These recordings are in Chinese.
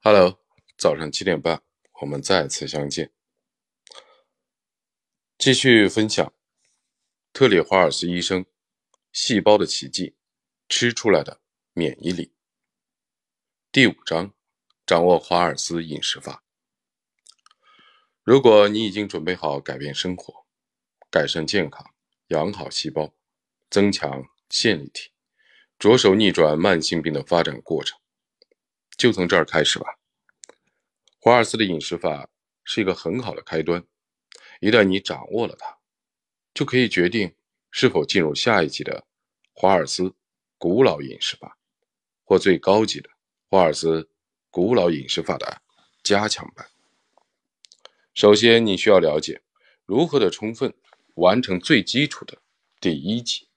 Hello，早上七点半，我们再次相见，继续分享特里华尔斯医生《细胞的奇迹》吃出来的免疫力。第五章，掌握华尔斯饮食法。如果你已经准备好改变生活、改善健康、养好细胞、增强线粒体，着手逆转慢性病的发展过程。就从这儿开始吧。华尔斯的饮食法是一个很好的开端，一旦你掌握了它，就可以决定是否进入下一级的华尔斯古老饮食法，或最高级的华尔斯古老饮食法的加强版。首先，你需要了解如何的充分完成最基础的第一级。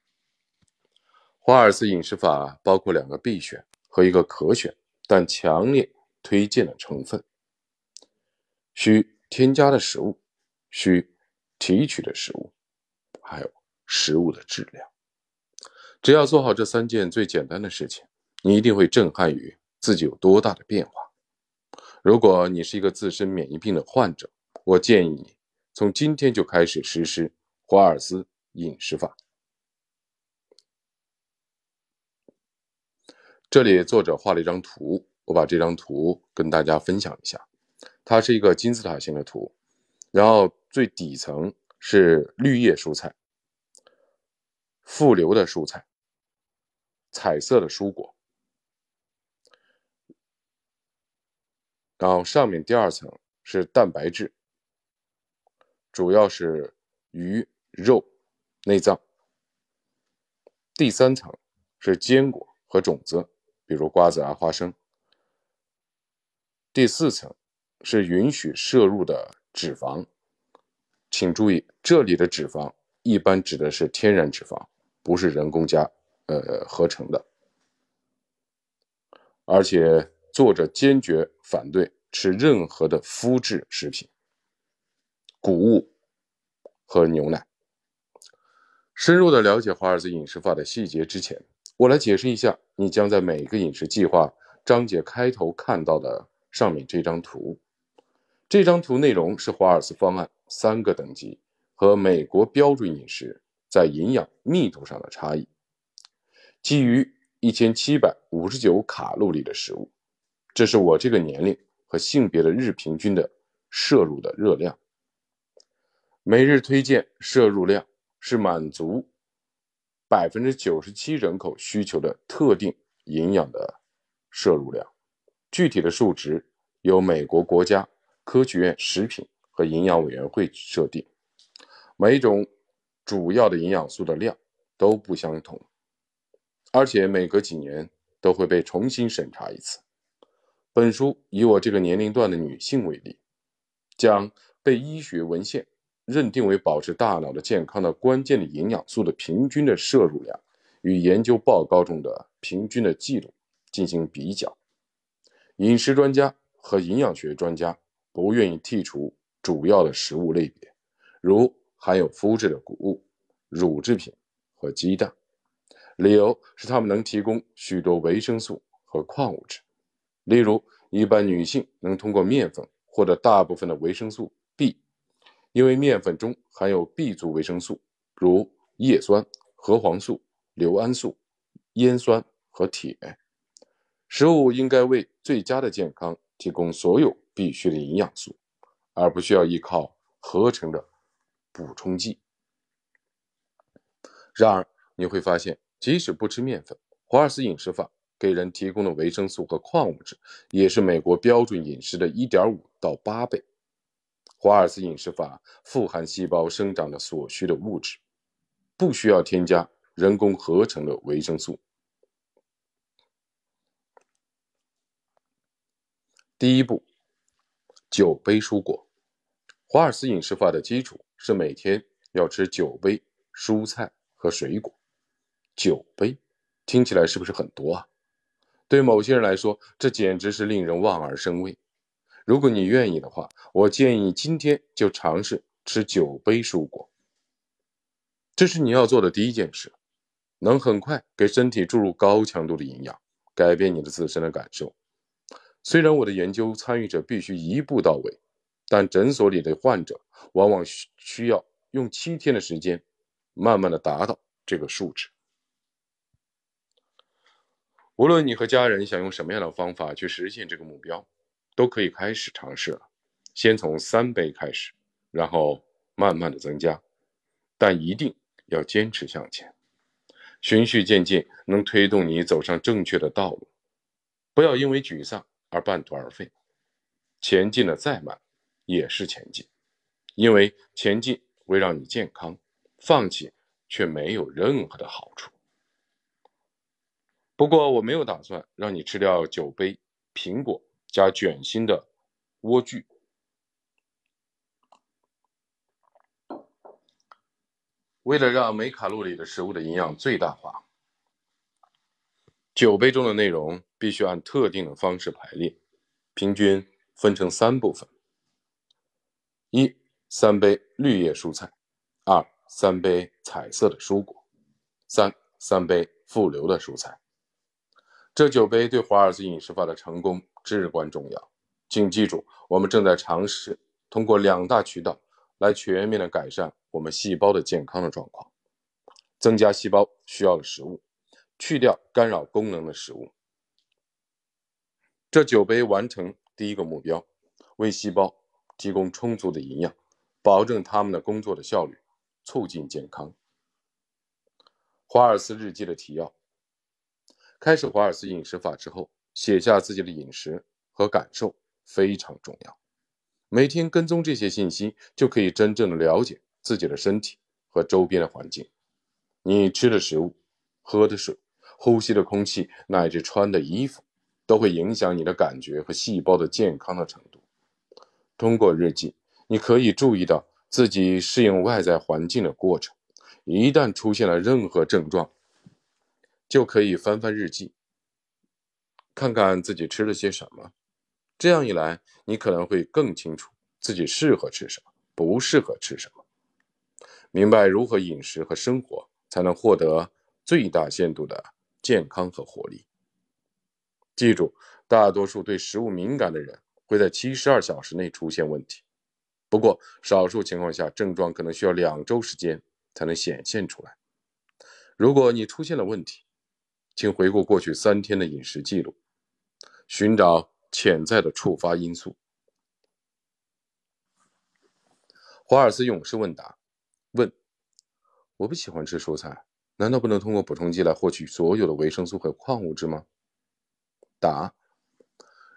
华尔斯饮食法包括两个必选和一个可选。但强烈推荐的成分：需添加的食物，需提取的食物，还有食物的质量。只要做好这三件最简单的事情，你一定会震撼于自己有多大的变化。如果你是一个自身免疫病的患者，我建议你从今天就开始实施华尔斯饮食法。这里作者画了一张图，我把这张图跟大家分享一下。它是一个金字塔形的图，然后最底层是绿叶蔬菜、复流的蔬菜、彩色的蔬果，然后上面第二层是蛋白质，主要是鱼肉、内脏，第三层是坚果和种子。比如瓜子啊、花生。第四层是允许摄入的脂肪，请注意，这里的脂肪一般指的是天然脂肪，不是人工加呃合成的。而且作者坚决反对吃任何的麸质食品、谷物和牛奶。深入的了解华尔兹饮食法的细节之前。我来解释一下，你将在每个饮食计划章节开头看到的上面这张图。这张图内容是华尔斯方案三个等级和美国标准饮食在营养密度上的差异。基于一千七百五十九卡路里的食物，这是我这个年龄和性别的日平均的摄入的热量。每日推荐摄入量是满足。百分之九十七人口需求的特定营养的摄入量，具体的数值由美国国家科学院食品和营养委员会设定。每种主要的营养素的量都不相同，而且每隔几年都会被重新审查一次。本书以我这个年龄段的女性为例，将被医学文献。认定为保持大脑的健康的关键的营养素的平均的摄入量，与研究报告中的平均的记录进行比较。饮食专家和营养学专家不愿意剔除主要的食物类别，如含有麸质的谷物、乳制品和鸡蛋，理由是它们能提供许多维生素和矿物质。例如，一般女性能通过面粉获得大部分的维生素。因为面粉中含有 B 族维生素，如叶酸、核黄素、硫胺素、烟酸和铁。食物应该为最佳的健康提供所有必需的营养素，而不需要依靠合成的补充剂。然而，你会发现，即使不吃面粉，华尔斯饮食法给人提供的维生素和矿物质也是美国标准饮食的1.5到8倍。华尔兹饮食法富含细胞生长的所需的物质，不需要添加人工合成的维生素。第一步，九杯蔬果。华尔兹饮食法的基础是每天要吃九杯蔬菜和水果。九杯听起来是不是很多啊？对某些人来说，这简直是令人望而生畏。如果你愿意的话，我建议今天就尝试吃九杯蔬果。这是你要做的第一件事，能很快给身体注入高强度的营养，改变你的自身的感受。虽然我的研究参与者必须一步到位，但诊所里的患者往往需需要用七天的时间，慢慢的达到这个数值。无论你和家人想用什么样的方法去实现这个目标，都可以开始尝试了。先从三杯开始，然后慢慢的增加，但一定要坚持向前，循序渐进，能推动你走上正确的道路。不要因为沮丧而半途而废，前进的再慢也是前进，因为前进会让你健康，放弃却没有任何的好处。不过我没有打算让你吃掉酒杯、苹果加卷心的莴苣。为了让每卡路里的食物的营养最大化，酒杯中的内容必须按特定的方式排列，平均分成三部分：一、三杯绿叶蔬菜；二、三杯彩色的蔬果；三、三杯富流的蔬菜。这酒杯对华尔兹饮食法的成功至关重要。请记住，我们正在尝试通过两大渠道来全面的改善我们细胞的健康的状况：增加细胞需要的食物，去掉干扰功能的食物。这酒杯完成第一个目标，为细胞提供充足的营养，保证它们的工作的效率，促进健康。华尔兹日记的提要。开始华尔兹饮食法之后，写下自己的饮食和感受非常重要。每天跟踪这些信息，就可以真正的了解自己的身体和周边的环境。你吃的食物、喝的水、呼吸的空气，乃至穿的衣服，都会影响你的感觉和细胞的健康的程度。通过日记，你可以注意到自己适应外在环境的过程。一旦出现了任何症状，就可以翻翻日记，看看自己吃了些什么。这样一来，你可能会更清楚自己适合吃什么，不适合吃什么，明白如何饮食和生活才能获得最大限度的健康和活力。记住，大多数对食物敏感的人会在七十二小时内出现问题，不过少数情况下，症状可能需要两周时间才能显现出来。如果你出现了问题，请回顾过去三天的饮食记录，寻找潜在的触发因素。华尔兹勇士问答：问，我不喜欢吃蔬菜，难道不能通过补充剂来获取所有的维生素和矿物质吗？答：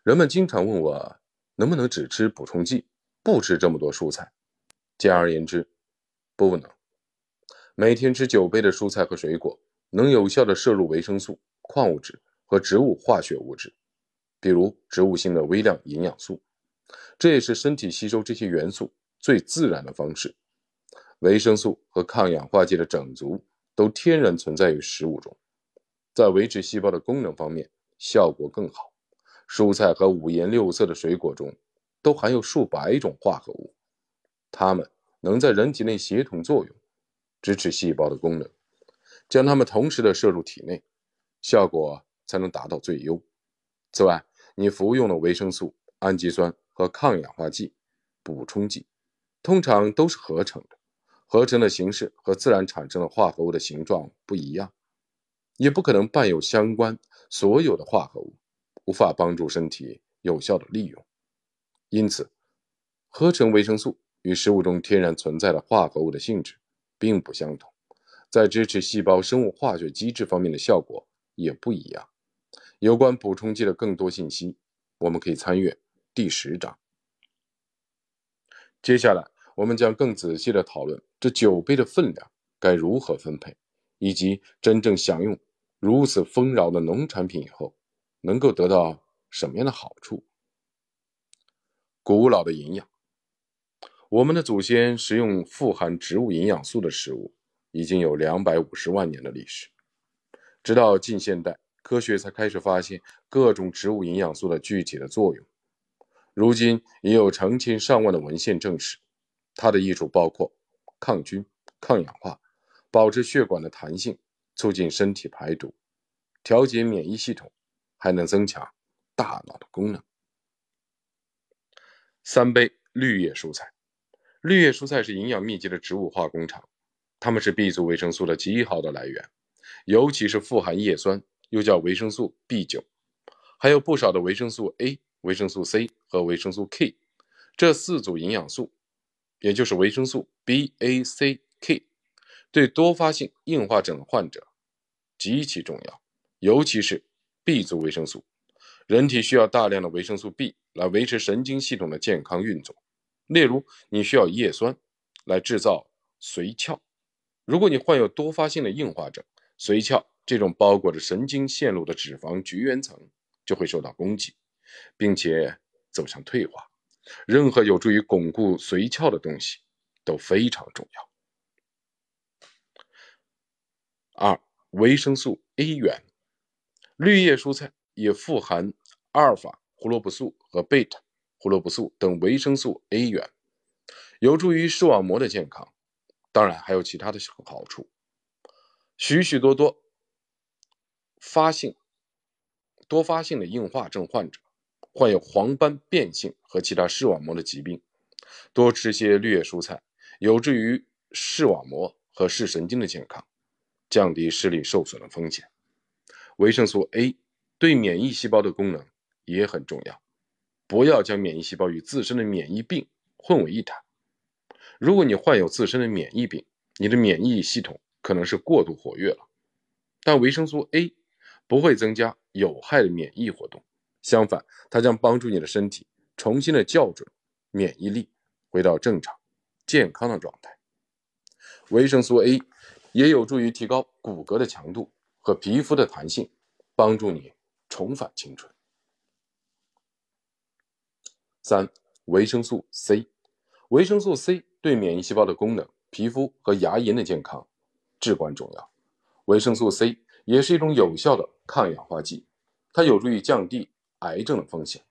人们经常问我能不能只吃补充剂，不吃这么多蔬菜。简而言之，不能。每天吃九杯的蔬菜和水果。能有效的摄入维生素、矿物质和植物化学物质，比如植物性的微量营养素，这也是身体吸收这些元素最自然的方式。维生素和抗氧化剂的整足都天然存在于食物中，在维持细胞的功能方面效果更好。蔬菜和五颜六色的水果中都含有数百种化合物，它们能在人体内协同作用，支持细胞的功能。将它们同时的摄入体内，效果才能达到最优。此外，你服用的维生素、氨基酸和抗氧化剂、补充剂，通常都是合成的，合成的形式和自然产生的化合物的形状不一样，也不可能伴有相关所有的化合物，无法帮助身体有效的利用。因此，合成维生素与食物中天然存在的化合物的性质并不相同。在支持细胞生物化学机制方面的效果也不一样。有关补充剂的更多信息，我们可以参阅第十章。接下来，我们将更仔细的讨论这酒杯的分量该如何分配，以及真正享用如此丰饶的农产品以后，能够得到什么样的好处。古老的营养，我们的祖先食用富含植物营养素的食物。已经有两百五十万年的历史，直到近现代，科学才开始发现各种植物营养素的具体的作用。如今已有成千上万的文献证实，它的益处包括抗菌、抗氧化、保持血管的弹性、促进身体排毒、调节免疫系统，还能增强大脑的功能。三杯绿叶蔬菜。绿叶蔬菜是营养密集的植物化工厂，它们是 B 族维生素的极好的来源，尤其是富含叶酸，又叫维生素 B 九，还有不少的维生素 A、维生素 C 和维生素 K，这四组营养素，也就是维生素 B、A、C、K，对多发性硬化症患者极其重要，尤其是 B 族维生素。人体需要大量的维生素 B 来维持神经系统的健康运作。例如，你需要叶酸来制造髓鞘。如果你患有多发性的硬化症，髓鞘这种包裹着神经线路的脂肪绝缘层就会受到攻击，并且走向退化。任何有助于巩固髓鞘的东西都非常重要。二、维生素 A 源，绿叶蔬菜也富含阿尔法胡萝卜素和贝塔。胡萝卜素等维生素 A 源有助于视网膜的健康，当然还有其他的好处。许许多多发性多发性的硬化症患者患有黄斑变性和其他视网膜的疾病，多吃些绿叶蔬菜有助于视网膜和视神经的健康，降低视力受损的风险。维生素 A 对免疫细胞的功能也很重要。不要将免疫细胞与自身的免疫病混为一谈。如果你患有自身的免疫病，你的免疫系统可能是过度活跃了。但维生素 A 不会增加有害的免疫活动，相反，它将帮助你的身体重新的校准免疫力，回到正常健康的状态。维生素 A 也有助于提高骨骼的强度和皮肤的弹性，帮助你重返青春。三、维生素 C，维生素 C 对免疫细胞的功能、皮肤和牙龈的健康至关重要。维生素 C 也是一种有效的抗氧化剂，它有助于降低癌症的风险。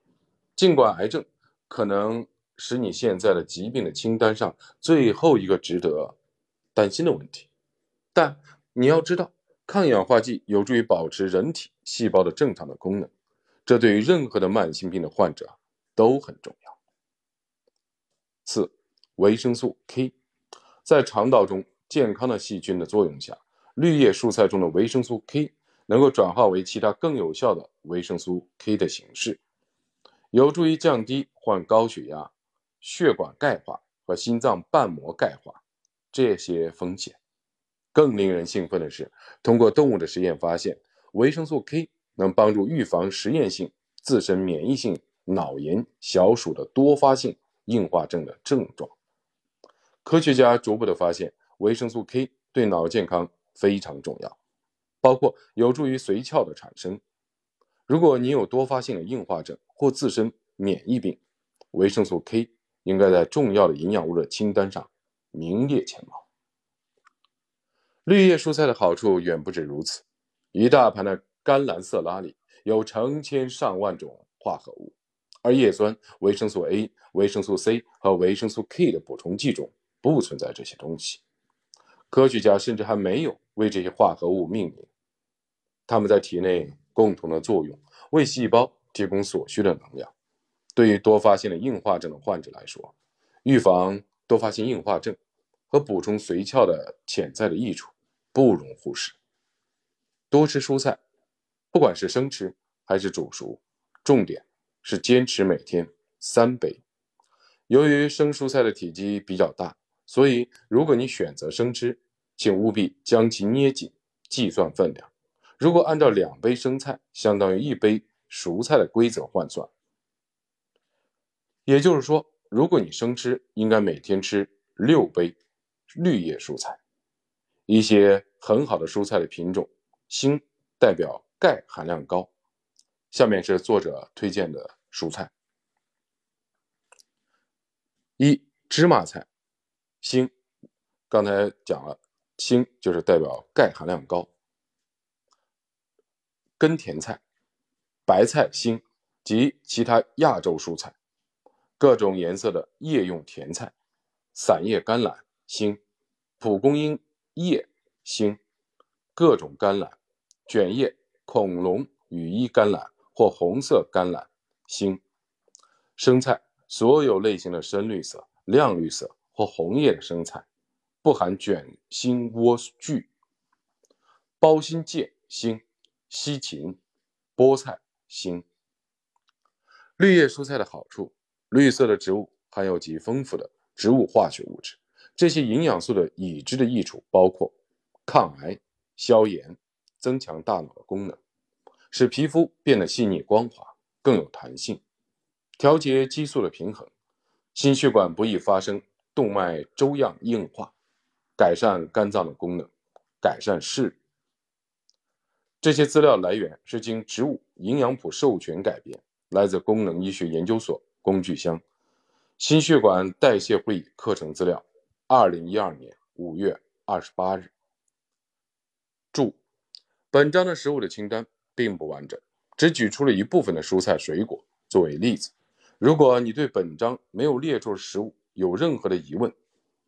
尽管癌症可能使你现在的疾病的清单上最后一个值得担心的问题，但你要知道，抗氧化剂有助于保持人体细胞的正常的功能，这对于任何的慢性病的患者。都很重要。四、维生素 K，在肠道中健康的细菌的作用下，绿叶蔬菜中的维生素 K 能够转化为其他更有效的维生素 K 的形式，有助于降低患高血压、血管钙化和心脏瓣膜钙化这些风险。更令人兴奋的是，通过动物的实验发现，维生素 K 能帮助预防实验性自身免疫性。脑炎小鼠的多发性硬化症的症状，科学家逐步的发现，维生素 K 对脑健康非常重要，包括有助于髓鞘的产生。如果你有多发性的硬化症或自身免疫病，维生素 K 应该在重要的营养物的清单上名列前茅。绿叶蔬菜的好处远不止如此，一大盘的甘蓝色拉里有成千上万种化合物。而叶酸、维生素 A、维生素 C 和维生素 K 的补充剂中不存在这些东西。科学家甚至还没有为这些化合物命名。它们在体内共同的作用，为细胞提供所需的能量。对于多发性的硬化症的患者来说，预防多发性硬化症和补充髓鞘的潜在的益处不容忽视。多吃蔬菜，不管是生吃还是煮熟，重点。是坚持每天三杯。由于生蔬菜的体积比较大，所以如果你选择生吃，请务必将其捏紧，计算分量。如果按照两杯生菜相当于一杯熟菜的规则换算，也就是说，如果你生吃，应该每天吃六杯绿叶蔬菜。一些很好的蔬菜的品种，锌代表钙含量高。下面是作者推荐的蔬菜：一、芝麻菜，锌。刚才讲了，锌就是代表钙含量高。根甜菜、白菜心及其他亚洲蔬菜，各种颜色的叶用甜菜，散叶甘蓝锌，蒲公英叶锌，各种甘蓝，卷叶恐龙羽衣甘蓝。或红色甘蓝、锌、生菜所有类型的深绿色、亮绿色或红叶的生菜，不含卷心莴苣、包心芥心、西芹、菠菜心。绿叶蔬菜的好处：绿色的植物含有极丰富的植物化学物质，这些营养素的已知的益处包括抗癌、消炎、增强大脑的功能，使皮肤变得细腻光滑、更有弹性。调节激素的平衡，心血管不易发生动脉粥样硬化，改善肝脏的功能，改善视力。这些资料来源是经植物营养谱授权改编，来自功能医学研究所工具箱。心血管代谢会议课程资料，二零一二年五月二十八日。注：本章的食物的清单并不完整，只举出了一部分的蔬菜水果作为例子。如果你对本章没有列出的食物有任何的疑问，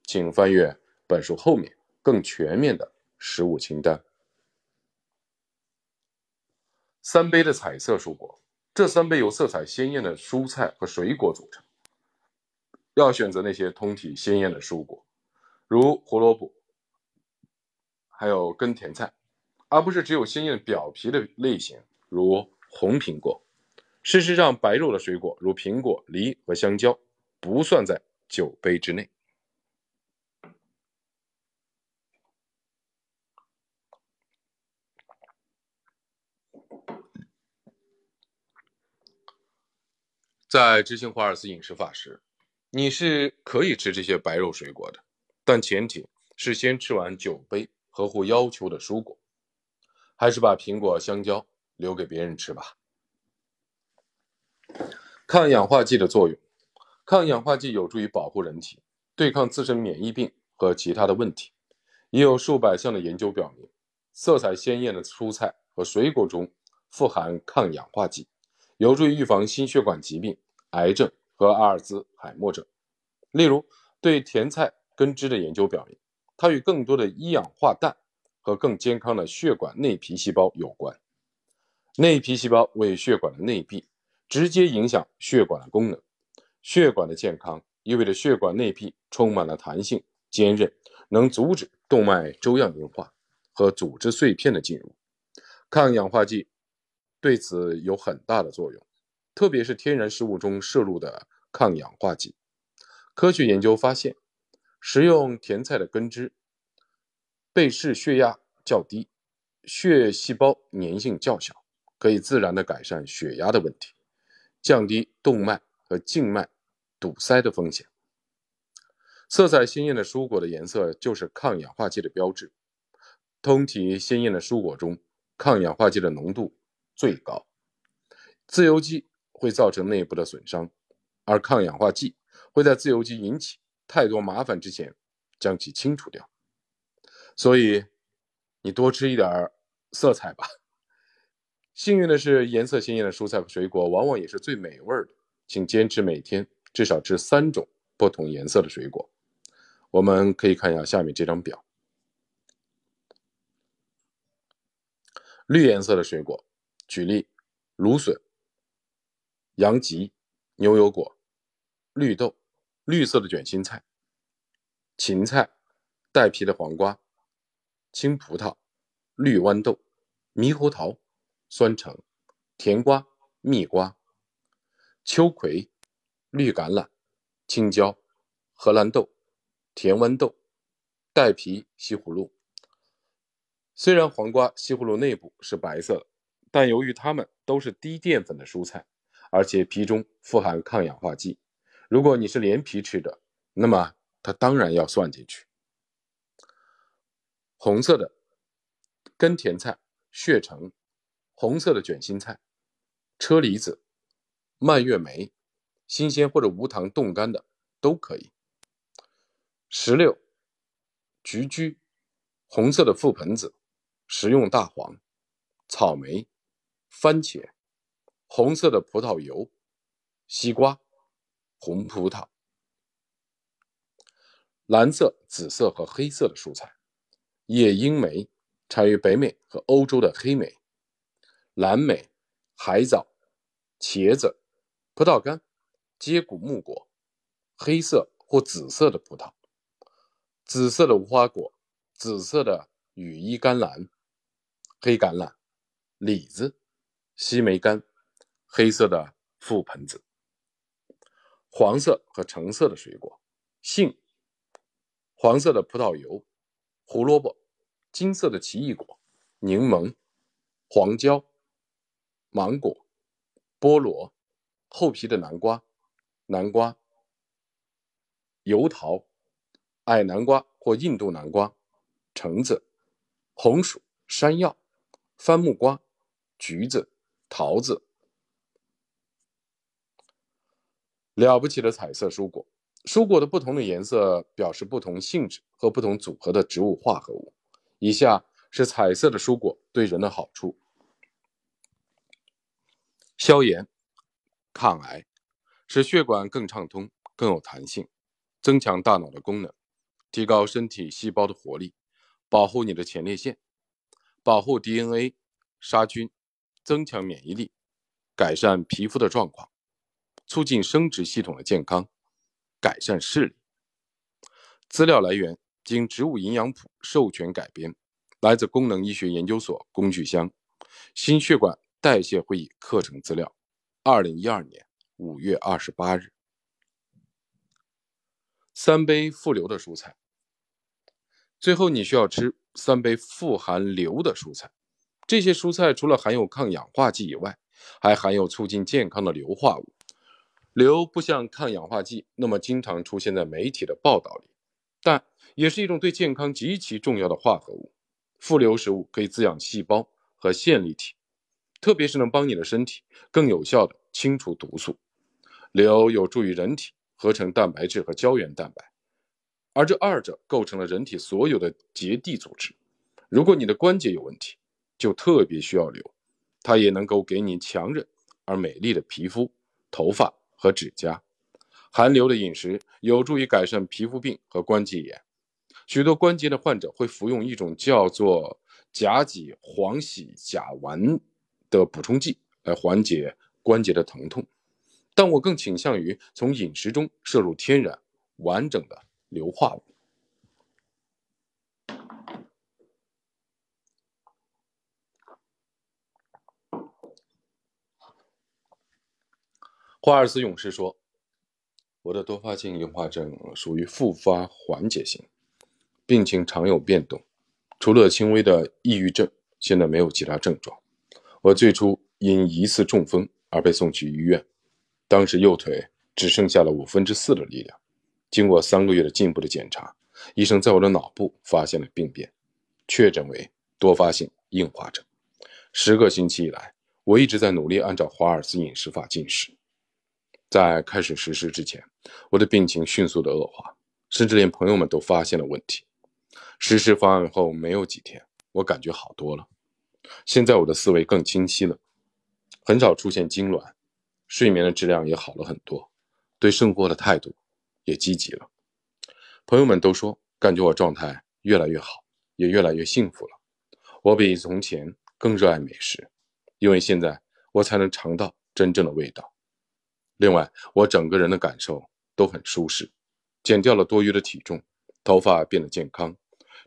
请翻阅本书后面更全面的食物清单。三杯的彩色蔬果，这三杯由色彩鲜艳的蔬菜和水果组成。要选择那些通体鲜艳的蔬果，如胡萝卜，还有根甜菜，而不是只有鲜艳表皮的类型，如红苹果。事实上，白肉的水果如苹果、梨和香蕉不算在酒杯之内。在执行华尔兹饮食法时，你是可以吃这些白肉水果的，但前提是先吃完酒杯合乎要求的蔬果，还是把苹果、香蕉留给别人吃吧。抗氧化剂的作用，抗氧化剂有助于保护人体，对抗自身免疫病和其他的问题。已有数百项的研究表明，色彩鲜艳的蔬菜和水果中富含抗氧化剂，有助于预防心血管疾病、癌症和阿尔兹海默症。例如，对甜菜根汁的研究表明，它与更多的一氧化氮和更健康的血管内皮细胞有关。内皮细胞为血管的内壁。直接影响血管的功能。血管的健康意味着血管内壁充满了弹性、坚韧，能阻止动脉粥样硬化和组织碎片的进入。抗氧化剂对此有很大的作用，特别是天然食物中摄入的抗氧化剂。科学研究发现，食用甜菜的根汁，被试血压较低，血细胞粘性较小，可以自然的改善血压的问题。降低动脉和静脉堵塞的风险。色彩鲜艳的蔬果的颜色就是抗氧化剂的标志。通体鲜艳的蔬果中，抗氧化剂的浓度最高。自由基会造成内部的损伤，而抗氧化剂会在自由基引起太多麻烦之前将其清除掉。所以，你多吃一点色彩吧。幸运的是，颜色鲜艳的蔬菜和水果往往也是最美味的。请坚持每天至少吃三种不同颜色的水果。我们可以看一下下面这张表。绿颜色的水果，举例：芦笋、洋吉、牛油果、绿豆、绿色的卷心菜、芹菜、带皮的黄瓜、青葡萄、绿豌豆、猕猴桃。酸橙、甜瓜、蜜瓜、秋葵、绿橄榄、青椒、荷兰豆、甜豌豆、带皮西葫芦。虽然黄瓜、西葫芦内部是白色的，但由于它们都是低淀粉的蔬菜，而且皮中富含抗氧化剂，如果你是连皮吃的，那么它当然要算进去。红色的根甜菜、血橙。红色的卷心菜、车厘子、蔓越莓，新鲜或者无糖冻干的都可以。石榴、菊苣、红色的覆盆子、食用大黄、草莓、番茄、红色的葡萄油、西瓜、红葡萄、蓝色、紫色和黑色的蔬菜，野樱梅，产于北美和欧洲的黑莓。蓝莓、海藻、茄子、葡萄干、接骨木果、黑色或紫色的葡萄、紫色的无花果、紫色的羽衣甘蓝、黑橄榄、李子、西梅干、黑色的覆盆子、黄色和橙色的水果、杏、黄色的葡萄油、胡萝卜、金色的奇异果、柠檬、黄椒、芒果、菠萝、厚皮的南瓜。南瓜、油桃、矮南瓜或印度南瓜、橙子、红薯、山药、番木瓜、橘子、桃子。了不起的彩色蔬果，蔬果的不同的颜色表示不同性质和不同组合的植物化合物。以下是彩色的蔬果对人的好处：消炎、抗癌。使血管更畅通、更有弹性，增强大脑的功能，提高身体细胞的活力，保护你的前列腺，保护 DNA，杀菌，增强免疫力，改善皮肤的状况，促进生殖系统的健康，改善视力。资料来源：经植物营养谱授权改编，来自功能医学研究所工具箱，心血管代谢会议课程资料，二零一二年。五月二十八日，三杯富硫的蔬菜。最后，你需要吃三杯富含硫的蔬菜。这些蔬菜除了含有抗氧化剂以外，还含有促进健康的硫化物。硫不像抗氧化剂那么经常出现在媒体的报道里，但也是一种对健康极其重要的化合物。富硫食物可以滋养细胞和线粒体，特别是能帮你的身体更有效的清除毒素。硫有助于人体合成蛋白质和胶原蛋白，而这二者构成了人体所有的结缔组织。如果你的关节有问题，就特别需要硫，它也能够给你强韧而美丽的皮肤、头发和指甲。含硫的饮食有助于改善皮肤病和关节炎。许多关节的患者会服用一种叫做甲己黄烯甲烷的补充剂来缓解关节的疼痛。但我更倾向于从饮食中摄入天然、完整的硫化物。华尔兹勇士说：“我的多发性硬化症属于复发缓解型，病情常有变动，除了轻微的抑郁症，现在没有其他症状。我最初因疑似中风而被送去医院。”当时右腿只剩下了五分之四的力量。经过三个月的进一步的检查，医生在我的脑部发现了病变，确诊为多发性硬化症。十个星期以来，我一直在努力按照华尔兹饮食法进食。在开始实施之前，我的病情迅速的恶化，甚至连朋友们都发现了问题。实施方案后没有几天，我感觉好多了。现在我的思维更清晰了，很少出现痉挛。睡眠的质量也好了很多，对生活的态度也积极了。朋友们都说，感觉我状态越来越好，也越来越幸福了。我比从前更热爱美食，因为现在我才能尝到真正的味道。另外，我整个人的感受都很舒适，减掉了多余的体重，头发变得健康，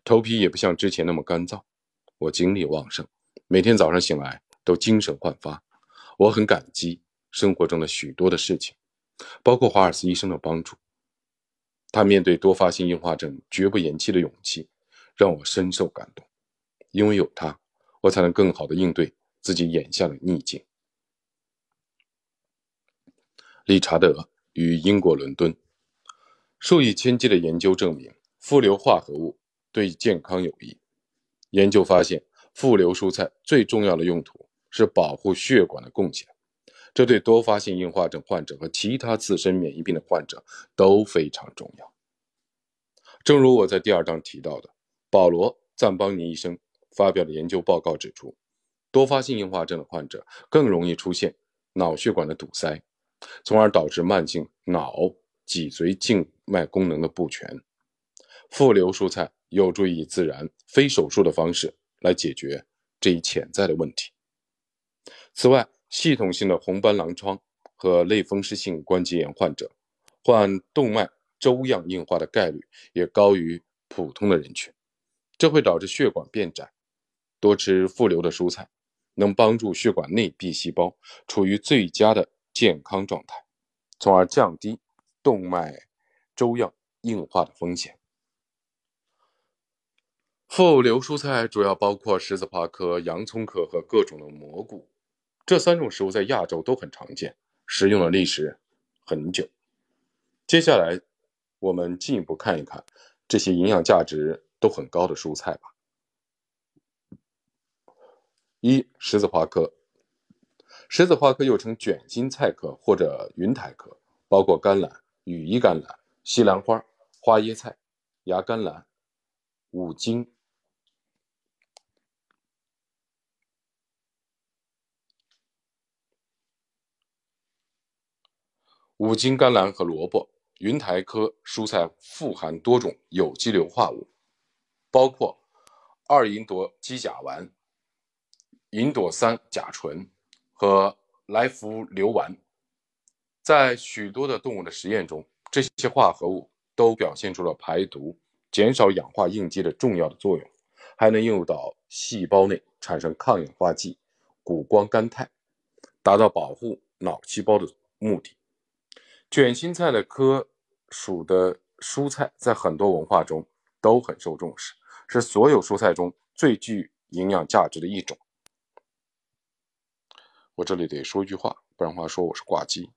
头皮也不像之前那么干燥。我精力旺盛，每天早上醒来都精神焕发。我很感激。生活中的许多的事情，包括华尔斯医生的帮助。他面对多发性硬化症绝不言弃的勇气，让我深受感动。因为有他，我才能更好的应对自己眼下的逆境。理查德于英国伦敦，数以千计的研究证明，富硫化合物对健康有益。研究发现，富硫蔬菜最重要的用途是保护血管的贡献。这对多发性硬化症患者和其他自身免疫病的患者都非常重要。正如我在第二章提到的，保罗·赞邦尼医生发表的研究报告指出，多发性硬化症的患者更容易出现脑血管的堵塞，从而导致慢性脑脊髓静脉功能的不全。富流蔬菜有助于自然、非手术的方式来解决这一潜在的问题。此外，系统性的红斑狼疮和类风湿性关节炎患者，患动脉粥样硬化的概率也高于普通的人群，这会导致血管变窄。多吃富流的蔬菜，能帮助血管内壁细胞处于最佳的健康状态，从而降低动脉粥样硬化的风险。富流蔬菜主要包括十字花科、洋葱科和各种的蘑菇，这三种食物在亚洲都很常见，食用的历史很久。接下来，我们进一步看一看这些营养价值都很高的蔬菜吧。一、十字花科。十字花科又称卷心菜科或者云台科，包括甘蓝、羽衣甘蓝、西兰花、花椰菜、芽甘蓝、五荆。五斤甘蓝和萝卜，云台科蔬菜富含多种有机硫化物，包括二吲哚基甲烷、吲哚三甲醇和来福硫烷。在许多的动物的实验中，这些化合物都表现出了排毒、减少氧化应激的重要的作用，还能应用到细胞内产生抗氧化剂谷胱甘肽，达到保护脑细胞的目的。卷心菜的科属的蔬菜，在很多文化中都很受重视，是所有蔬菜中最具营养价值的一种。我这里得说一句话，不然话说我是挂机。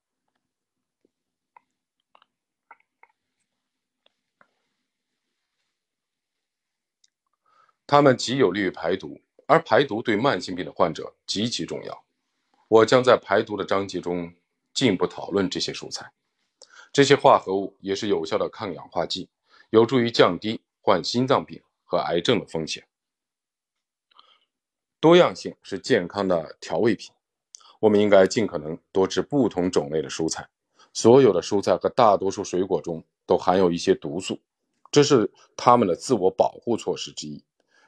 它们极有利于排毒，而排毒对慢性病的患者极其重要。我将在排毒的章节中进一步讨论这些蔬菜。这些化合物也是有效的抗氧化剂，有助于降低患心脏病和癌症的风险。多样性是健康的调味品，我们应该尽可能多吃不同种类的蔬菜。所有的蔬菜和大多数水果中都含有一些毒素，这是它们的自我保护措施之一，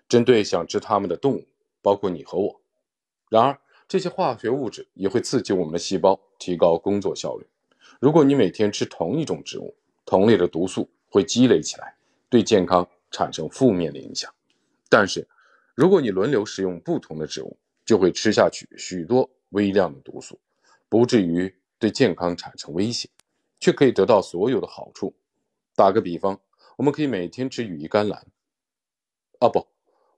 针对想吃它们的动物，包括你和我。然而，这些化学物质也会刺激我们的细胞，提高工作效率。如果你每天吃同一种植物，同类的毒素会积累起来，对健康产生负面的影响。但是，如果你轮流食用不同的植物，就会吃下去许多微量的毒素，不至于对健康产生威胁，却可以得到所有的好处。打个比方，我们可以每天吃羽衣甘蓝，啊不，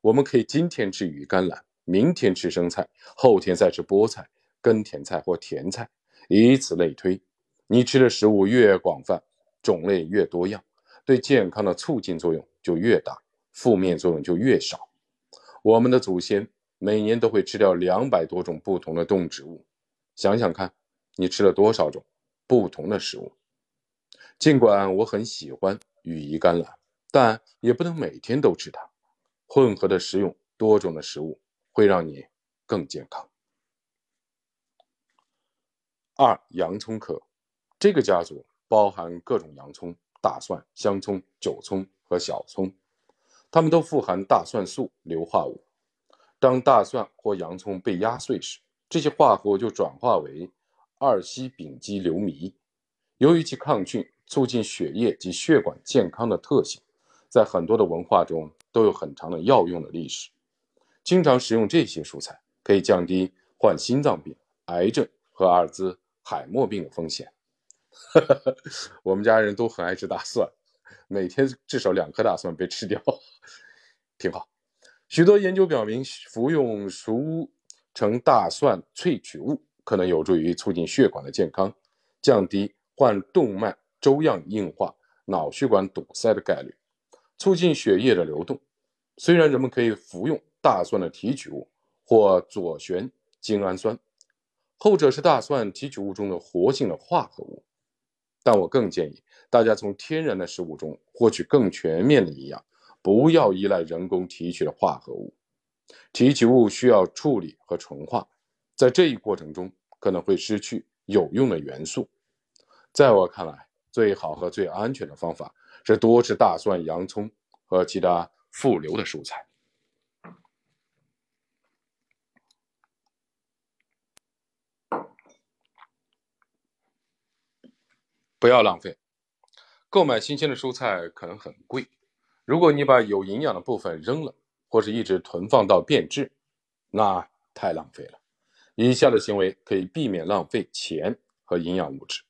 我们可以今天吃羽衣甘蓝，明天吃生菜，后天再吃菠菜、根甜菜或甜菜，以此类推。你吃的食物越广泛，种类越多样，对健康的促进作用就越大，负面作用就越少。我们的祖先每年都会吃掉两百多种不同的动植物，想想看，你吃了多少种不同的食物？尽管我很喜欢羽衣甘蓝，但也不能每天都吃它。混合的食用多种的食物，会让你更健康。二洋葱科。这个家族包含各种洋葱、大蒜、香葱、韭葱和小葱，它们都富含大蒜素硫化物。当大蒜或洋葱被压碎时，这些化合物就转化为二烯丙基硫醚。由于其抗菌、促进血液及血管健康的特性，在很多的文化中都有很长的药用的历史。经常食用这些蔬菜，可以降低患心脏病、癌症和阿尔兹海默病的风险。我们家人都很爱吃大蒜，每天至少两颗大蒜被吃掉，挺好。许多研究表明，服用熟成大蒜萃取物可能有助于促进血管的健康，降低患动脉粥样硬化、脑血管堵塞的概率，促进血液的流动。虽然人们可以服用大蒜的提取物或左旋精氨酸，后者是大蒜提取物中的活性的化合物。但我更建议大家从天然的食物中获取更全面的营养，不要依赖人工提取的化合物。提取物需要处理和纯化，在这一过程中可能会失去有用的元素。在我看来，最好和最安全的方法是多吃大蒜、洋葱和其他富流的蔬菜。不要浪费。购买新鲜的蔬菜可能很贵，如果你把有营养的部分扔了，或是一直囤放到变质，那太浪费了。以下的行为可以避免浪费钱和营养物质：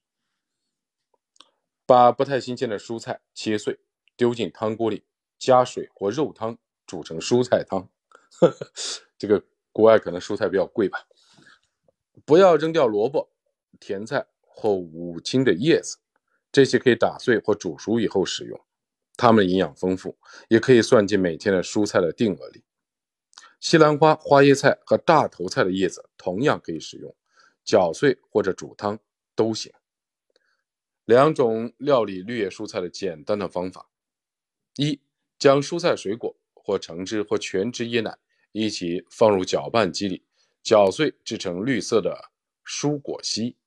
把不太新鲜的蔬菜切碎，丢进汤锅里，加水或肉汤煮成蔬菜汤。这个国外可能蔬菜比较贵吧。不要扔掉萝卜、甜菜或五青的叶子，这些可以打碎或煮熟以后使用，它们营养丰富，也可以算进每天的蔬菜的定额里。西兰花、花椰菜和大头菜的叶子同样可以使用，搅碎或者煮汤都行。两种料理绿叶蔬菜的简单的方法：一、将蔬菜水果或橙汁或全脂椰奶一起放入搅拌机里，搅碎制成绿色的蔬果昔；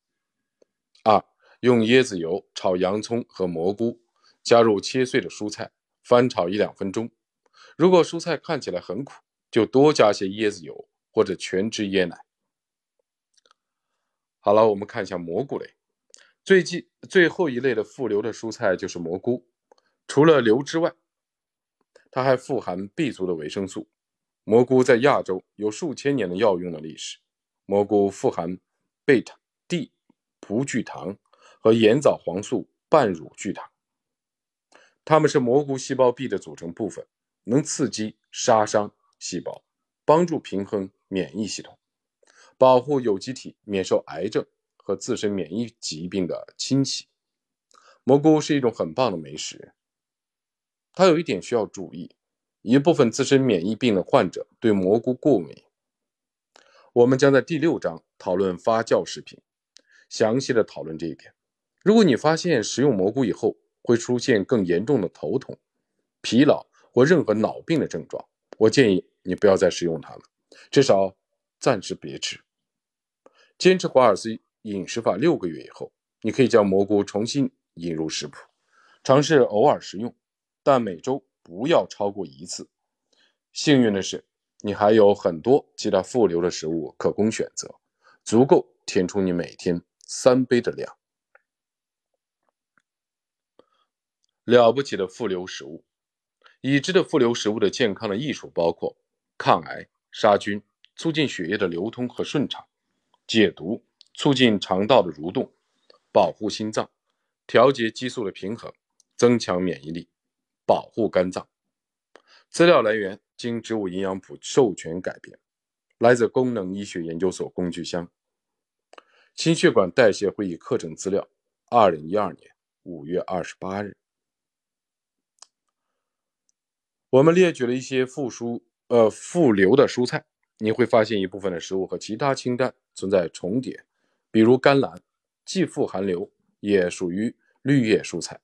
二、用椰子油炒洋葱和蘑菇，加入切碎的蔬菜，翻炒一两分钟。如果蔬菜看起来很苦，就多加些椰子油或者全脂椰奶。好了，我们看一下蘑菇类。最近最后一类的富硫的蔬菜就是蘑菇。除了硫之外，它还富含 B 族的维生素。蘑菇在亚洲有数千年的药用的历史。蘑菇富含贝塔 D 葡聚糖和盐藻黄素半乳聚糖，它们是蘑菇细胞壁的组成部分，能刺激杀伤。细胞帮助平衡免疫系统，保护有机体免受癌症和自身免疫疾病的侵袭。蘑菇是一种很棒的美食。它有一点需要注意：一部分自身免疫病的患者对蘑菇过敏。我们将在第六章讨论发酵食品，详细的讨论这一点。如果你发现食用蘑菇以后会出现更严重的头痛、疲劳或任何脑病的症状，我建议你不要再食用它了，至少暂时别吃。坚持华尔兹饮食法六个月以后，你可以将蘑菇重新引入食谱，尝试偶尔食用，但每周不要超过一次。幸运的是，你还有很多其他富流的食物可供选择，足够填充你每天三杯的量。了不起的富流食物。已知的富流食物的健康的艺术包括抗癌、杀菌、促进血液的流通和顺畅、解毒、促进肠道的蠕动、保护心脏、调节激素的平衡、增强免疫力、保护肝脏。资料来源经植物营养谱授权改编，来自功能医学研究所工具箱。心血管代谢会议课程资料，二零一二年五月二十八日。我们列举了一些富蔬呃富硫的蔬菜，你会发现一部分的食物和其他清单存在重叠，比如甘蓝，既富含硫，也属于绿叶蔬菜。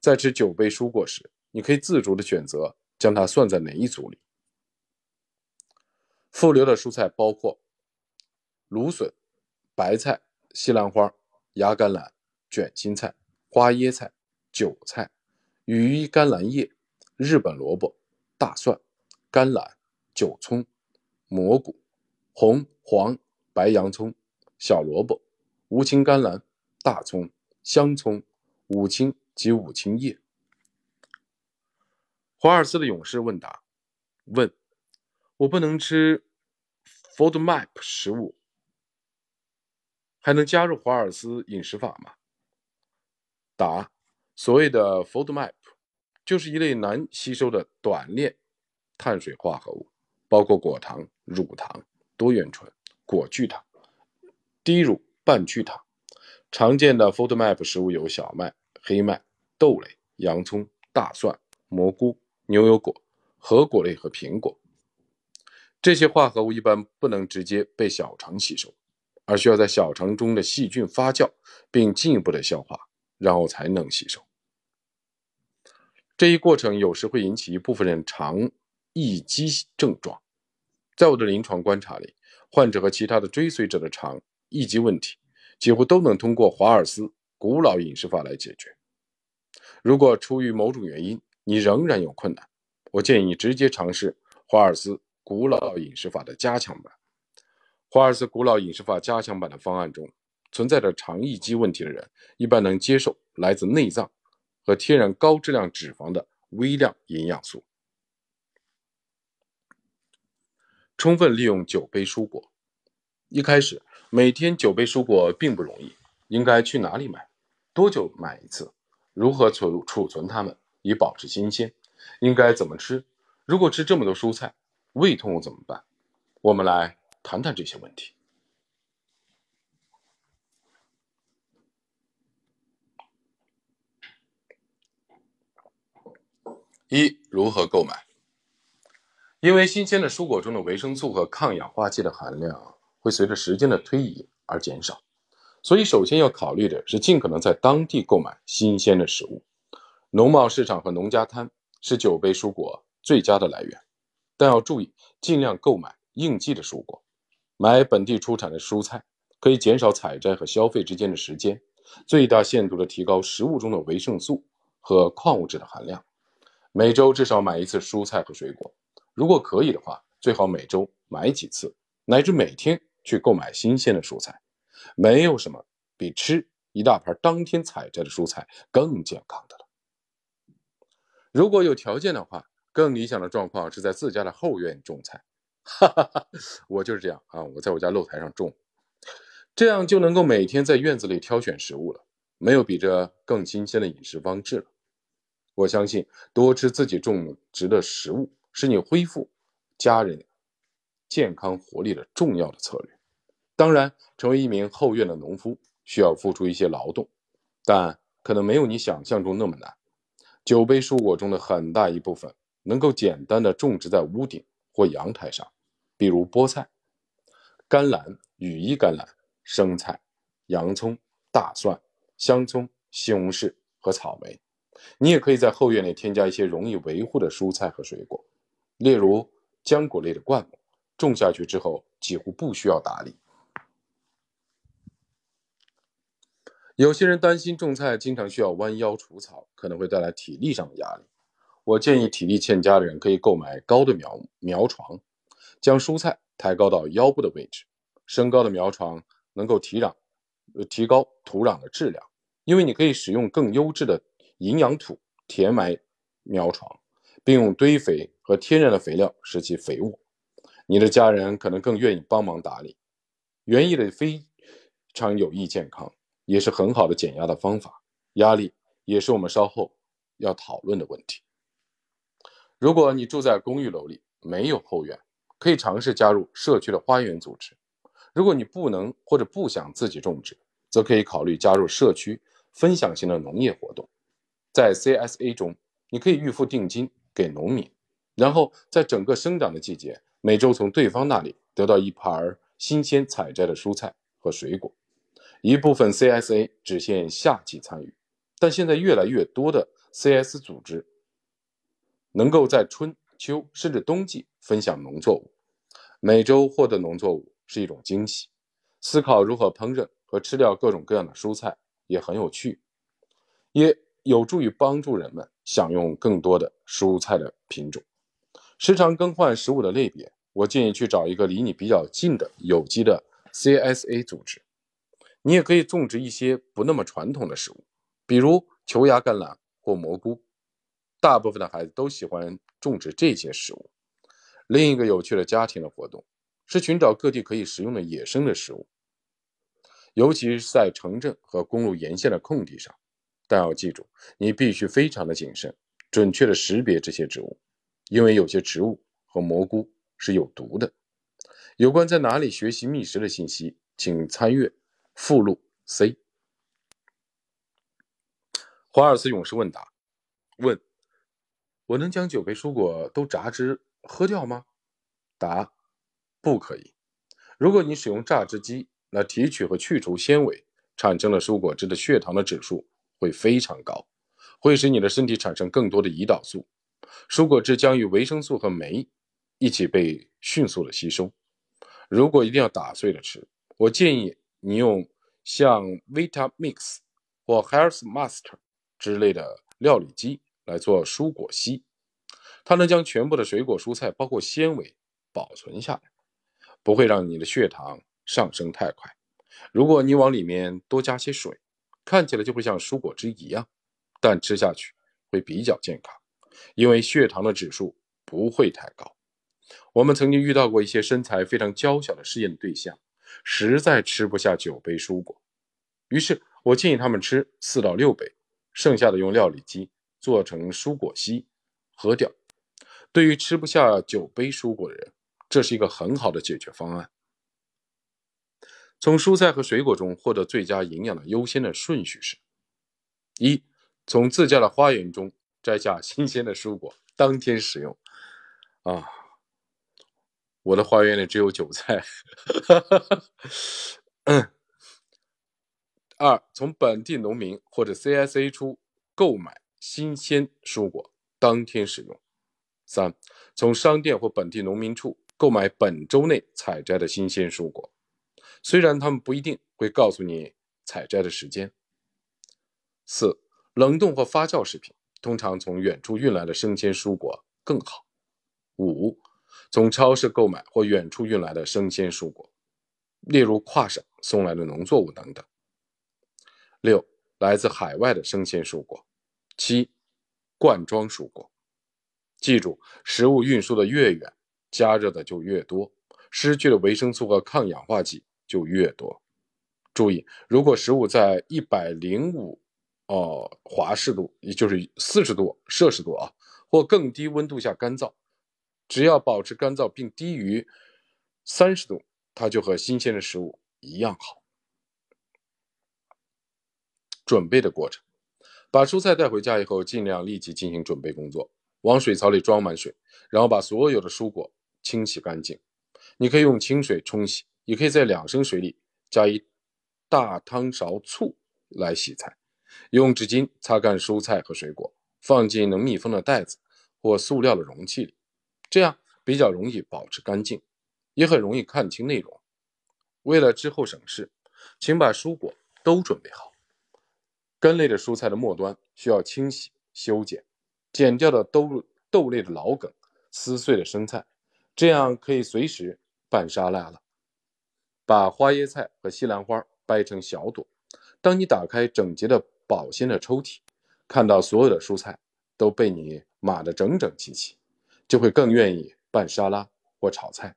在吃九杯蔬果时，你可以自主的选择将它算在哪一组里。富硫的蔬菜包括芦笋、白菜、西兰花、芽甘蓝、卷心菜、花椰菜、韭菜、羽衣甘蓝叶。日本萝卜、大蒜、甘蓝、韭葱、蘑菇、红、黄、白洋葱、小萝卜、无青甘蓝、大葱、香葱、五青及五青叶。华尔兹的勇士问答：问，我不能吃 FODMAP 食物，还能加入华尔兹饮食法吗？答：所谓的 FODMAP。就是一类难吸收的短链碳水化合物，包括果糖、乳糖、多元醇、果聚糖、低乳半聚糖。常见的 FODMAP 食物有小麦、黑麦、豆类、洋葱、大蒜、蘑菇、牛油果、核果类和苹果。这些化合物一般不能直接被小肠吸收，而需要在小肠中的细菌发酵并进一步的消化，然后才能吸收。这一过程有时会引起一部分人肠易激症状。在我的临床观察里，患者和其他的追随者的肠易激问题几乎都能通过华尔斯古老饮食法来解决。如果出于某种原因你仍然有困难，我建议你直接尝试华尔斯古老饮食法的加强版。华尔斯古老饮食法加强版的方案中，存在着肠易激问题的人，一般能接受来自内脏和天然高质量脂肪的微量营养素。充分利用九杯蔬果。一开始，每天九杯蔬果并不容易。应该去哪里买？多久买一次？如何储储存它们以保持新鲜？应该怎么吃？如果吃这么多蔬菜，胃痛怎么办？我们来谈谈这些问题。一、如何购买？因为新鲜的蔬果中的维生素和抗氧化剂的含量会随着时间的推移而减少，所以首先要考虑的是尽可能在当地购买新鲜的食物。农贸市场和农家摊是酒杯蔬果最佳的来源，但要注意尽量购买应季的蔬果。买本地出产的蔬菜可以减少采摘和消费之间的时间，最大限度地提高食物中的维生素和矿物质的含量。每周至少买一次蔬菜和水果，如果可以的话，最好每周买几次，乃至每天去购买新鲜的蔬菜。没有什么比吃一大盘当天采摘的蔬菜更健康的了。如果有条件的话，更理想的状况是在自家的后院种菜。哈哈哈，我就是这样啊，我在我家露台上种，这样就能够每天在院子里挑选食物了。没有比这更新鲜的饮食方式了。我相信多吃自己种植的食物是你恢复家人健康活力的重要的策略。当然，成为一名后院的农夫需要付出一些劳动，但可能没有你想象中那么难。酒杯蔬果中的很大一部分能够简单的种植在屋顶或阳台上，比如菠菜、甘蓝、羽衣甘蓝、生菜、洋葱、大蒜、香葱、西红柿和草莓。你也可以在后院里添加一些容易维护的蔬菜和水果，例如浆果类的灌木，种下去之后几乎不需要打理。有些人担心种菜经常需要弯腰除草，可能会带来体力上的压力。我建议体力欠佳的人可以购买高的苗苗床，将蔬菜抬高到腰部的位置。升高的苗床能够提壤，呃，提高土壤的质量，因为你可以使用更优质的。营养土填埋苗床，并用堆肥和天然的肥料使其肥沃。你的家人可能更愿意帮忙打理。园艺的非常有益健康，也是很好的减压的方法。压力也是我们稍后要讨论的问题。如果你住在公寓楼里，没有后院，可以尝试加入社区的花园组织。如果你不能或者不想自己种植，则可以考虑加入社区分享型的农业活动。在 CSA 中，你可以预付定金给农民，然后在整个生长的季节，每周从对方那里得到一盘新鲜采摘的蔬菜和水果。一部分 CSA 只限夏季参与，但现在越来越多的 CS 组织能够在春秋甚至冬季分享农作物。每周获得农作物是一种惊喜。思考如何烹饪和吃掉各种各样的蔬菜也很有趣，也。有助于帮助人们享用更多的蔬菜的品种，时常更换食物的类别。我建议去找一个离你比较近的有机的 CSA 组织。你也可以种植一些不那么传统的食物，比如球芽甘蓝或蘑菇。大部分的孩子都喜欢种植这些食物。另一个有趣的家庭的活动是寻找各地可以食用的野生的食物，尤其是在城镇和公路沿线的空地上。但要记住，你必须非常的谨慎，准确的识别这些植物，因为有些植物和蘑菇是有毒的。有关在哪里学习觅食的信息，请参阅附录 C。华尔斯勇士问答：问，我能将九杯蔬果都榨汁喝掉吗？答：不可以。如果你使用榨汁机，那提取和去除纤维产生了蔬果汁的血糖的指数。会非常高，会使你的身体产生更多的胰岛素。蔬果汁将与维生素和酶一起被迅速的吸收。如果一定要打碎了吃，我建议你用像 Vitamix 或 Health Master 之类的料理机来做蔬果昔，它能将全部的水果蔬菜，包括纤维保存下来，不会让你的血糖上升太快。如果你往里面多加些水，看起来就会像蔬果汁一样，但吃下去会比较健康，因为血糖的指数不会太高。我们曾经遇到过一些身材非常娇小的试验对象，实在吃不下九杯蔬果，于是我建议他们吃四到六杯，剩下的用料理机做成蔬果昔喝掉。对于吃不下九杯蔬果的人，这是一个很好的解决方案。从蔬菜和水果中获得最佳营养的优先的顺序是：一，从自家的花园中摘下新鲜的蔬果，当天食用。啊，我的花园里只有韭菜。二，从本地农民或者 CSA 处购买新鲜蔬果，当天使用。三，从商店或本地农民处购买本周内采摘的新鲜蔬果。虽然他们不一定会告诉你采摘的时间。四、冷冻或发酵食品通常从远处运来的生鲜蔬果更好。五、从超市购买或远处运来的生鲜蔬果，例如跨省送来的农作物等等。六、来自海外的生鲜蔬果。七、罐装蔬果。记住，食物运输的越远，加热的就越多，失去了维生素和抗氧化剂。就越多。注意，如果食物在一百零五哦华氏度，也就是四十度摄氏度啊，或更低温度下干燥，只要保持干燥并低于三十度，它就和新鲜的食物一样好。准备的过程：把蔬菜带回家以后，尽量立即进行准备工作，往水槽里装满水，然后把所有的蔬果清洗干净。你可以用清水冲洗。也可以在两升水里加一大汤勺醋来洗菜，用纸巾擦干蔬菜和水果，放进能密封的袋子或塑料的容器里，这样比较容易保持干净，也很容易看清内容。为了之后省事，请把蔬果都准备好。根类的蔬菜的末端需要清洗修剪，剪掉的豆豆类的老梗，撕碎的生菜，这样可以随时拌沙拉了。把花椰菜和西兰花掰成小朵。当你打开整洁的保鲜的抽屉，看到所有的蔬菜都被你码得整整齐齐，就会更愿意拌沙拉或炒菜，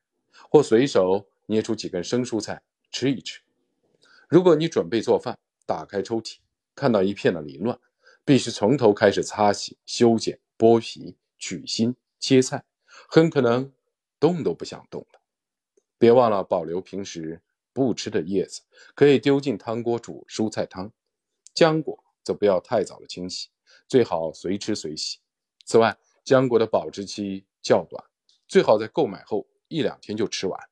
或随手捏出几根生蔬菜吃一吃。如果你准备做饭，打开抽屉，看到一片的凌乱，必须从头开始擦洗、修剪、剥皮、取芯、切菜，很可能动都不想动了。别忘了保留平时不吃的叶子，可以丢进汤锅煮蔬菜汤。浆果则不要太早的清洗，最好随吃随洗。此外，浆果的保质期较短，最好在购买后一两天就吃完。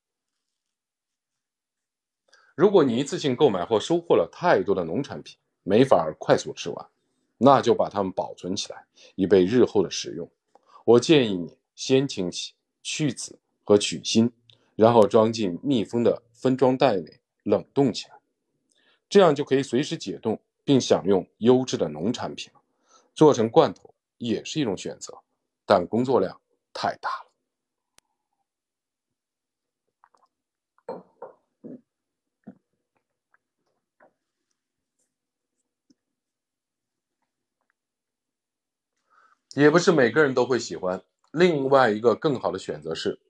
如果你一次性购买或收获了太多的农产品，没法快速吃完，那就把它们保存起来，以备日后的使用。我建议你先清洗、去籽和取芯。然后装进密封的分装袋里冷冻起来，这样就可以随时解冻并享用优质的农产品了。做成罐头也是一种选择，但工作量太大了。也不是每个人都会喜欢。另外一个更好的选择是。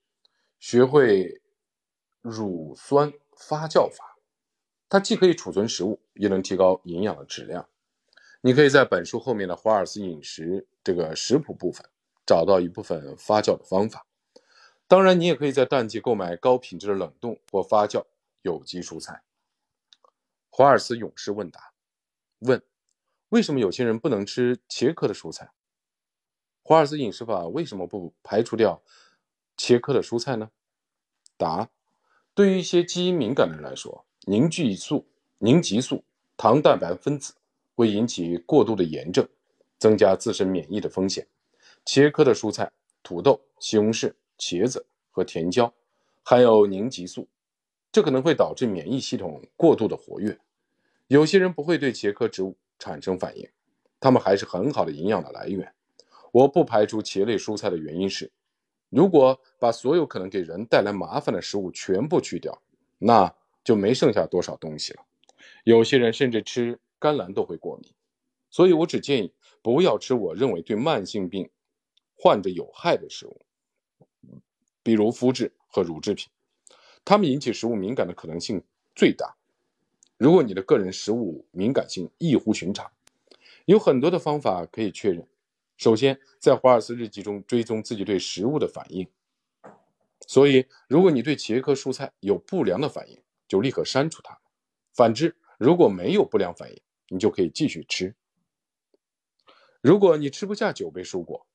学会乳酸发酵法，它既可以储存食物，也能提高营养的质量。你可以在本书后面的华尔斯饮食这个食谱部分找到一部分发酵的方法。当然，你也可以在淡季购买高品质的冷冻或发酵有机蔬菜。华尔斯勇士问答：问，为什么有些人不能吃茄科的蔬菜？华尔斯饮食法为什么不排除掉？切科的蔬菜呢？答：对于一些基因敏感的人来说，凝聚素、凝集素、糖蛋白分子会引起过度的炎症，增加自身免疫的风险。切科的蔬菜，土豆、西红柿、茄子和甜椒含有凝集素，这可能会导致免疫系统过度的活跃。有些人不会对茄科植物产生反应，它们还是很好的营养的来源。我不排除茄类蔬菜的原因是。如果把所有可能给人带来麻烦的食物全部去掉，那就没剩下多少东西了。有些人甚至吃甘蓝都会过敏。所以我只建议不要吃我认为对慢性病患者有害的食物，比如麸质和乳制品，它们引起食物敏感的可能性最大。如果你的个人食物敏感性异乎寻常，有很多的方法可以确认。首先，在华尔斯日记中追踪自己对食物的反应。所以，如果你对茄科蔬菜有不良的反应，就立刻删除它；反之，如果没有不良反应，你就可以继续吃。如果你吃不下九杯蔬果，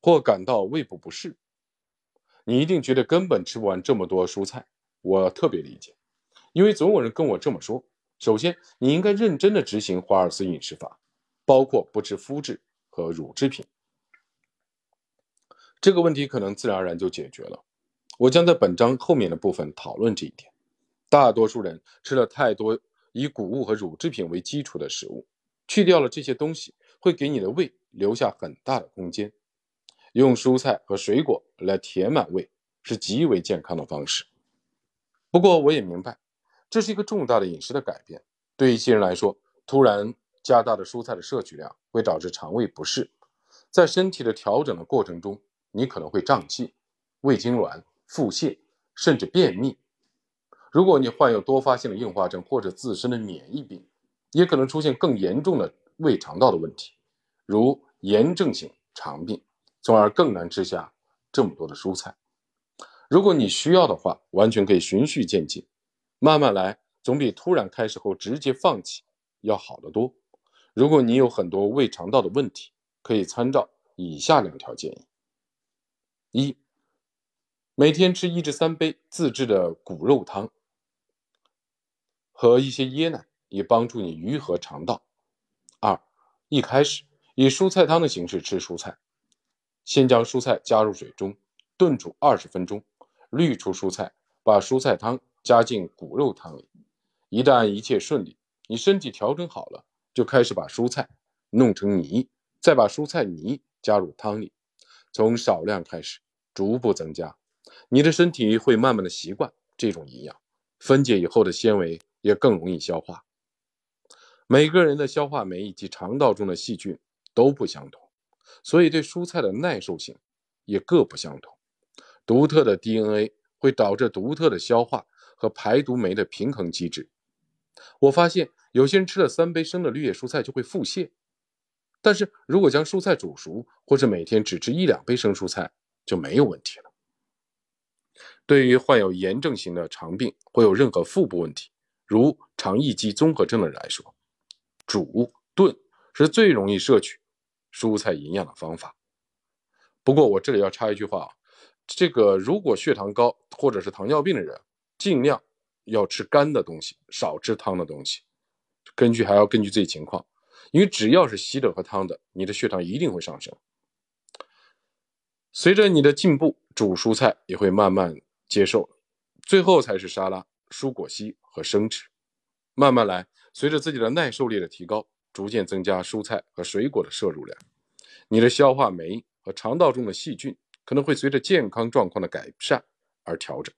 或感到胃部不适，你一定觉得根本吃不完这么多蔬菜。我特别理解，因为总有人跟我这么说。首先，你应该认真的执行华尔斯饮食法，包括不吃麸质和乳制品。这个问题可能自然而然就解决了。我将在本章后面的部分讨论这一点。大多数人吃了太多以谷物和乳制品为基础的食物，去掉了这些东西。会给你的胃留下很大的空间。用蔬菜和水果来填满胃是极为健康的方式。不过，我也明白，这是一个重大的饮食的改变。对一些人来说，突然加大的蔬菜的摄取量会导致肠胃不适。在身体的调整的过程中，你可能会胀气、胃痉挛、腹泻，甚至便秘。如果你患有多发性的硬化症或者自身的免疫病，也可能出现更严重的。胃肠道的问题，如炎症性肠病，从而更难吃下这么多的蔬菜。如果你需要的话，完全可以循序渐进，慢慢来，总比突然开始后直接放弃要好得多。如果你有很多胃肠道的问题，可以参照以下两条建议：一、每天吃一至三杯自制的骨肉汤和一些椰奶，以帮助你愈合肠道。二，一开始以蔬菜汤的形式吃蔬菜，先将蔬菜加入水中炖煮二十分钟，滤出蔬菜，把蔬菜汤加进骨肉汤里。一旦一切顺利，你身体调整好了，就开始把蔬菜弄成泥，再把蔬菜泥加入汤里，从少量开始，逐步增加，你的身体会慢慢的习惯这种营养，分解以后的纤维也更容易消化。每个人的消化酶以及肠道中的细菌都不相同，所以对蔬菜的耐受性也各不相同。独特的 DNA 会导致独特的消化和排毒酶的平衡机制。我发现有些人吃了三杯生的绿叶蔬菜就会腹泻，但是如果将蔬菜煮熟，或者每天只吃一两杯生蔬菜就没有问题了。对于患有炎症型的肠病或有任何腹部问题，如肠易激综合症的人来说，煮炖是最容易摄取蔬菜营养的方法。不过我这里要插一句话啊，这个如果血糖高或者是糖尿病的人，尽量要吃干的东西，少吃汤的东西。根据还要根据自己情况，因为只要是稀的和汤的，你的血糖一定会上升。随着你的进步，煮蔬菜也会慢慢接受，最后才是沙拉、蔬果昔和生吃，慢慢来。随着自己的耐受力的提高，逐渐增加蔬菜和水果的摄入量，你的消化酶和肠道中的细菌可能会随着健康状况的改善而调整，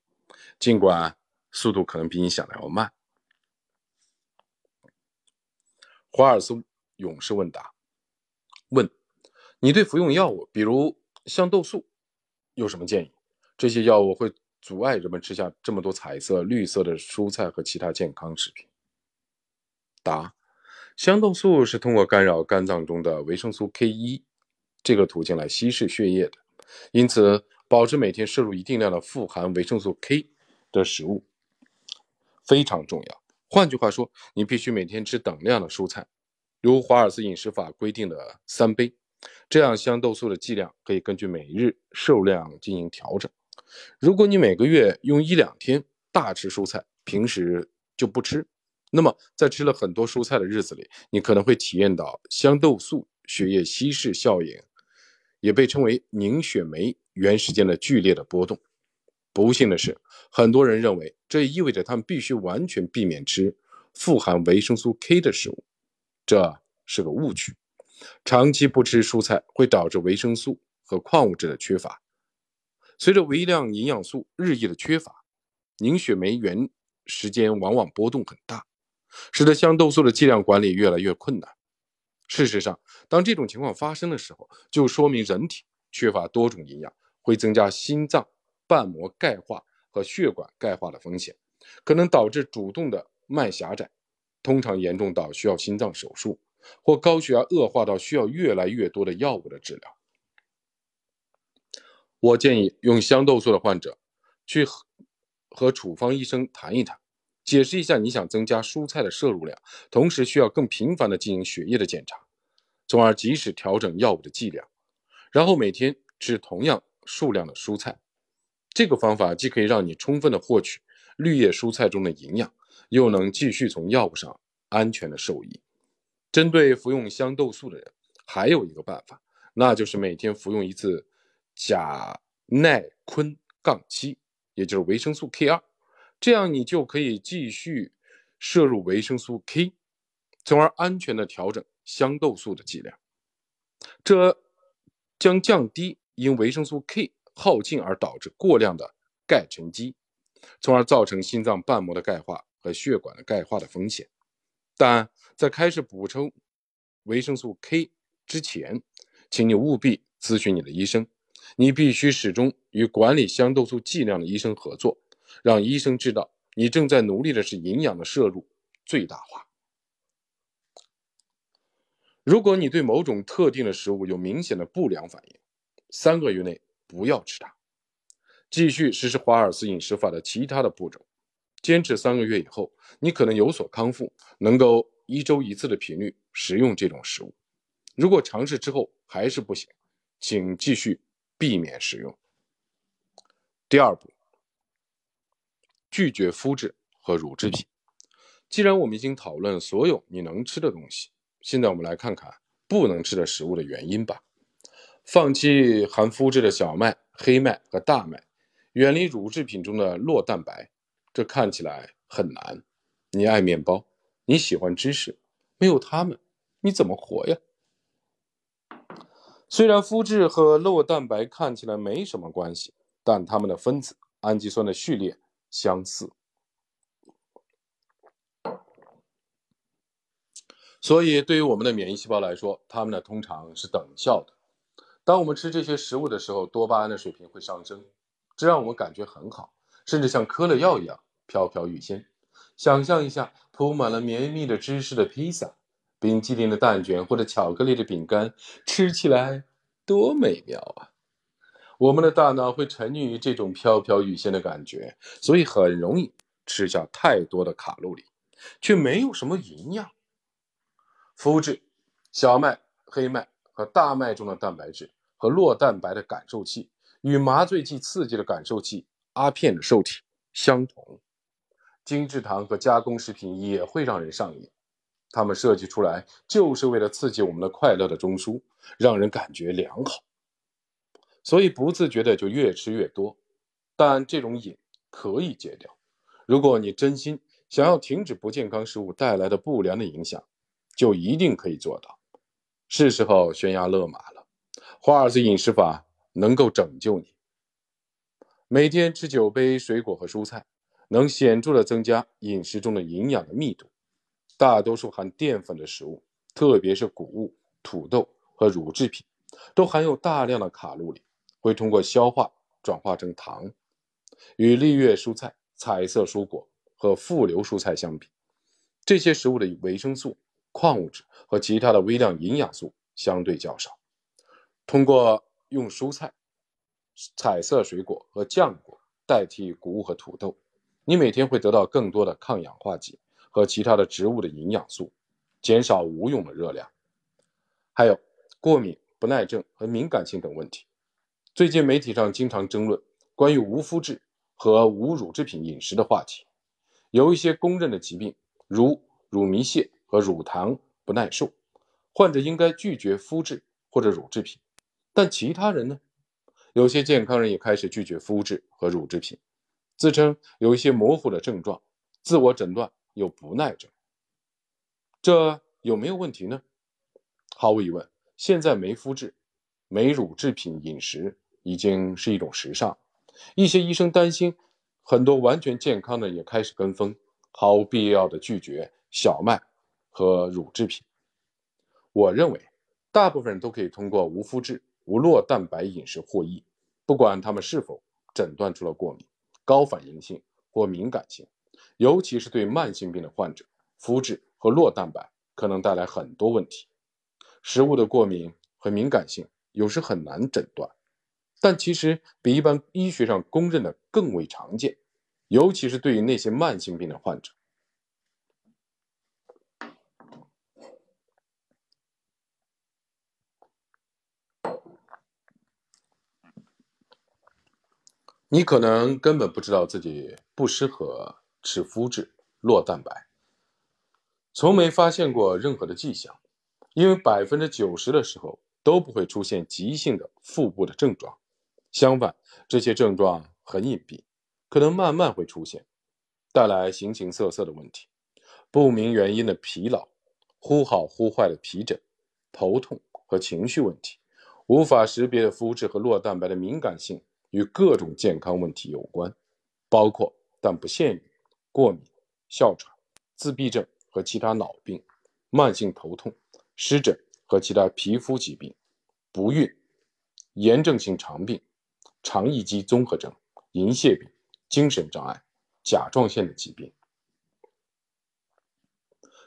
尽管速度可能比你想的要慢。华尔斯勇士问答：问，你对服用药物，比如像豆素，有什么建议？这些药物会阻碍人们吃下这么多彩色、绿色的蔬菜和其他健康食品。答：香豆素是通过干扰肝脏中的维生素 K 一这个途径来稀释血液的，因此保持每天摄入一定量的富含维生素 K 的食物非常重要。换句话说，你必须每天吃等量的蔬菜，如华尔兹饮食法规定的三杯，这样香豆素的剂量可以根据每日摄入量进行调整。如果你每个月用一两天大吃蔬菜，平时就不吃。那么，在吃了很多蔬菜的日子里，你可能会体验到香豆素血液稀释效应，也被称为凝血酶原时间的剧烈的波动。不幸的是，很多人认为这意味着他们必须完全避免吃富含维生素 K 的食物，这是个误区。长期不吃蔬菜会导致维生素和矿物质的缺乏。随着微量营养素日益的缺乏，凝血酶原时间往往波动很大，使得香豆素的剂量管理越来越困难。事实上，当这种情况发生的时候，就说明人体缺乏多种营养，会增加心脏瓣膜钙化和血管钙化的风险，可能导致主动的脉狭窄，通常严重到需要心脏手术，或高血压恶化到需要越来越多的药物的治疗。我建议用香豆素的患者去和和处方医生谈一谈。解释一下，你想增加蔬菜的摄入量，同时需要更频繁的进行血液的检查，从而及时调整药物的剂量，然后每天吃同样数量的蔬菜。这个方法既可以让你充分的获取绿叶蔬菜中的营养，又能继续从药物上安全的受益。针对服用香豆素的人，还有一个办法，那就是每天服用一次甲耐醌杠七，也就是维生素 K 二。这样你就可以继续摄入维生素 K，从而安全的调整香豆素的剂量。这将降低因维生素 K 耗尽而导致过量的钙沉积，从而造成心脏瓣膜的钙化和血管的钙化的风险。但在开始补充维生素 K 之前，请你务必咨询你的医生。你必须始终与管理香豆素剂量的医生合作。让医生知道你正在努力的是营养的摄入最大化。如果你对某种特定的食物有明显的不良反应，三个月内不要吃它。继续实施华尔斯饮食法的其他的步骤，坚持三个月以后，你可能有所康复，能够一周一次的频率食用这种食物。如果尝试之后还是不行，请继续避免食用。第二步。拒绝麸质和乳制品。既然我们已经讨论所有你能吃的东西，现在我们来看看不能吃的食物的原因吧。放弃含麸质的小麦、黑麦和大麦，远离乳制品中的酪蛋白，这看起来很难。你爱面包，你喜欢芝士，没有它们，你怎么活呀？虽然麸质和酪蛋白看起来没什么关系，但它们的分子氨基酸的序列。相似，所以对于我们的免疫细胞来说，它们呢通常是等效的。当我们吃这些食物的时候，多巴胺的水平会上升，这让我们感觉很好，甚至像嗑了药一样飘飘欲仙。想象一下，铺满了绵密的芝士的披萨、冰淇淋的蛋卷或者巧克力的饼干，吃起来多美妙啊！我们的大脑会沉溺于这种飘飘欲仙的感觉，所以很容易吃下太多的卡路里，却没有什么营养。麸质、小麦、黑麦和大麦中的蛋白质和酪蛋白的感受器与麻醉剂刺激的感受器阿片的受体相同。精制糖和加工食品也会让人上瘾，它们设计出来就是为了刺激我们的快乐的中枢，让人感觉良好。所以不自觉的就越吃越多，但这种瘾可以戒掉。如果你真心想要停止不健康食物带来的不良的影响，就一定可以做到。是时候悬崖勒马了，华尔兹饮食法能够拯救你。每天吃九杯水果和蔬菜，能显著的增加饮食中的营养的密度。大多数含淀粉的食物，特别是谷物、土豆和乳制品，都含有大量的卡路里。会通过消化转化成糖。与绿叶蔬菜、彩色蔬果和富流蔬菜相比，这些食物的维生素、矿物质和其他的微量营养素相对较少。通过用蔬菜、彩色水果和浆果代替谷物和土豆，你每天会得到更多的抗氧化剂和其他的植物的营养素，减少无用的热量。还有过敏、不耐症和敏感性等问题。最近媒体上经常争论关于无麸质和无乳制品饮食的话题。有一些公认的疾病，如乳糜泻和乳糖不耐受，患者应该拒绝麸质或者乳制品。但其他人呢？有些健康人也开始拒绝麸质和乳制品，自称有一些模糊的症状，自我诊断有不耐症。这有没有问题呢？毫无疑问，现在没麸质、没乳制品饮食。已经是一种时尚。一些医生担心很多完全健康的也开始跟风，毫无必要的拒绝小麦和乳制品。我认为，大部分人都可以通过无麸质、无酪蛋白饮食获益，不管他们是否诊断出了过敏、高反应性或敏感性，尤其是对慢性病的患者，麸质和酪蛋白可能带来很多问题。食物的过敏和敏感性有时很难诊断。但其实比一般医学上公认的更为常见，尤其是对于那些慢性病的患者。你可能根本不知道自己不适合吃麸质、酪蛋白，从没发现过任何的迹象，因为百分之九十的时候都不会出现急性的腹部的症状。相反，这些症状很隐蔽，可能慢慢会出现，带来形形色色的问题：不明原因的疲劳、忽好忽坏的皮疹、头痛和情绪问题。无法识别的麸质和酪蛋白的敏感性与各种健康问题有关，包括但不限于过敏、哮喘、自闭症和其他脑病、慢性头痛、湿疹和其他皮肤疾病、不孕、炎症性肠病。肠易激综合症、银屑病、精神障碍、甲状腺的疾病。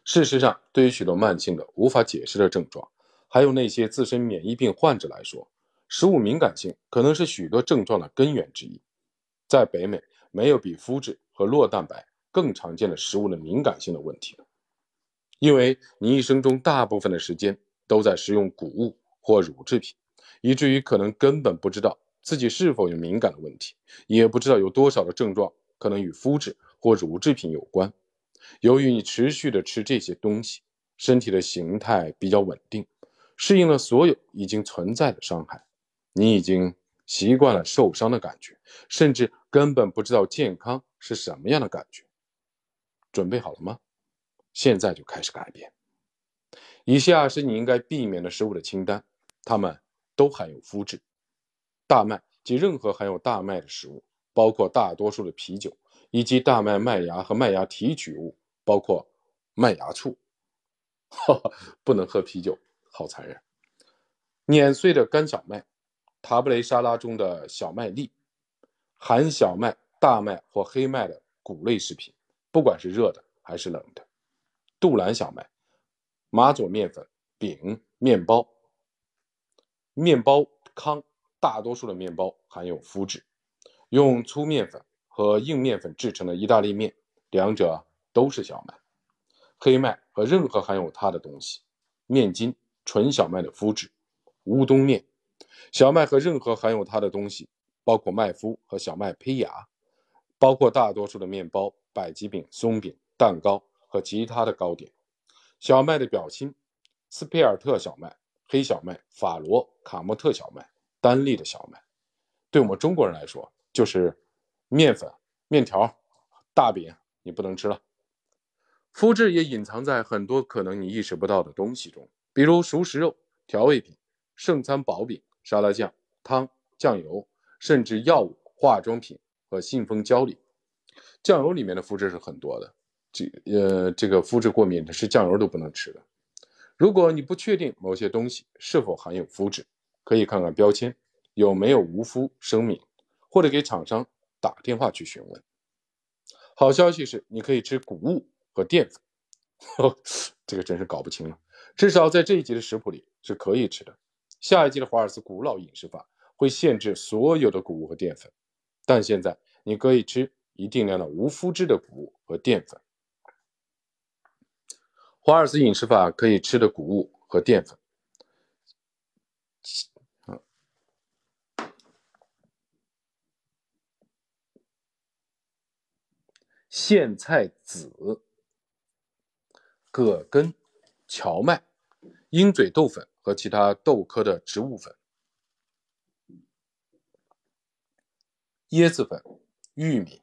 事实上，对于许多慢性的无法解释的症状，还有那些自身免疫病患者来说，食物敏感性可能是许多症状的根源之一。在北美，没有比麸质和酪蛋白更常见的食物的敏感性的问题了，因为你一生中大部分的时间都在食用谷物或乳制品，以至于可能根本不知道。自己是否有敏感的问题，也不知道有多少的症状可能与麸质或乳制品有关。由于你持续的吃这些东西，身体的形态比较稳定，适应了所有已经存在的伤害，你已经习惯了受伤的感觉，甚至根本不知道健康是什么样的感觉。准备好了吗？现在就开始改变。以下是你应该避免的食物的清单，它们都含有麸质。大麦及任何含有大麦的食物，包括大多数的啤酒，以及大麦麦芽和麦芽提取物，包括麦芽醋。哈哈，不能喝啤酒，好残忍。碾碎的干小麦，塔布雷沙拉中的小麦粒，含小麦、大麦或黑麦的谷类食品，不管是热的还是冷的。杜兰小麦、马佐面粉、饼、面包、面包糠。大多数的面包含有麸质，用粗面粉和硬面粉制成的意大利面，两者都是小麦。黑麦和任何含有它的东西，面筋、纯小麦的麸质，乌冬面。小麦和任何含有它的东西，包括麦麸和小麦胚芽，包括大多数的面包、百吉饼、松饼、蛋糕和其他的糕点。小麦的表亲，斯佩尔特小麦、黑小麦、法罗卡莫特小麦。单粒的小麦，对我们中国人来说就是面粉、面条、大饼，你不能吃了。麸质也隐藏在很多可能你意识不到的东西中，比如熟食肉、调味品、圣餐薄饼、沙拉酱、汤、酱油，甚至药物、化妆品和信封胶里。酱油里面的麸质是很多的，这呃，这个麸质过敏的是酱油都不能吃的。如果你不确定某些东西是否含有麸质，可以看看标签有没有无麸声明，或者给厂商打电话去询问。好消息是，你可以吃谷物和淀粉。哦这个真是搞不清了。至少在这一集的食谱里是可以吃的。下一季的华尔兹古老饮食法会限制所有的谷物和淀粉，但现在你可以吃一定量的无麸质的谷物和淀粉。华尔兹饮食法可以吃的谷物和淀粉。苋菜籽、葛根、荞麦、鹰嘴豆粉和其他豆科的植物粉、椰子粉、玉米、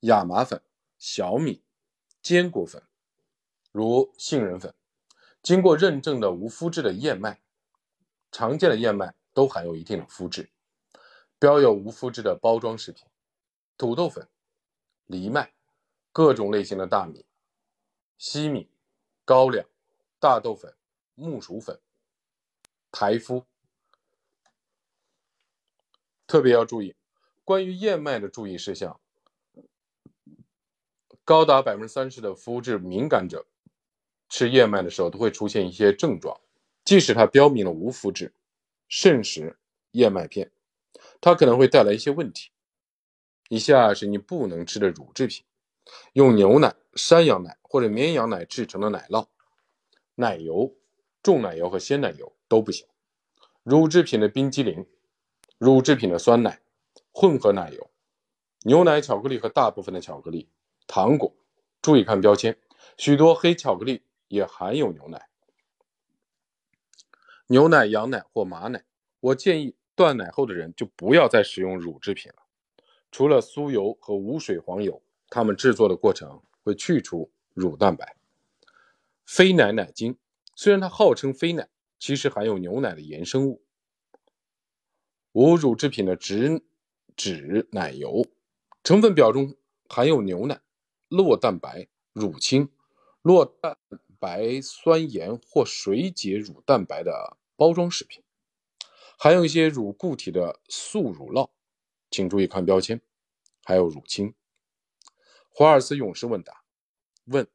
亚麻粉、小米、坚果粉，如杏仁粉，经过认证的无麸质的燕麦，常见的燕麦都含有一定的麸质，标有无麸质的包装食品，土豆粉、藜麦、各种类型的大米、西米、高粱、大豆粉、木薯粉、台麸。特别要注意，关于燕麦的注意事项，高达百分之三十的肤质敏感者吃燕麦的时候都会出现一些症状，即使它标明了无麸质，慎食燕麦片，它可能会带来一些问题。以下是你不能吃的乳制品：用牛奶、山羊奶或者绵羊奶制成的奶酪、奶油、重奶油和鲜奶油都不行；乳制品的冰激凌。乳制品的酸奶、混合奶油、牛奶、巧克力和大部分的巧克力、糖果，注意看标签，许多黑巧克力也含有牛奶、牛奶、羊奶或马奶。我建议断奶后的人就不要再使用乳制品了，除了酥油和无水黄油，它们制作的过程会去除乳蛋白。非奶奶精虽然它号称非奶，其实含有牛奶的衍生物。无乳制品的植脂奶油成分表中含有牛奶、酪蛋白、乳清、酪蛋白酸盐或水解乳蛋白的包装食品，含有一些乳固体的素乳酪，请注意看标签，还有乳清。华尔斯勇士问答问：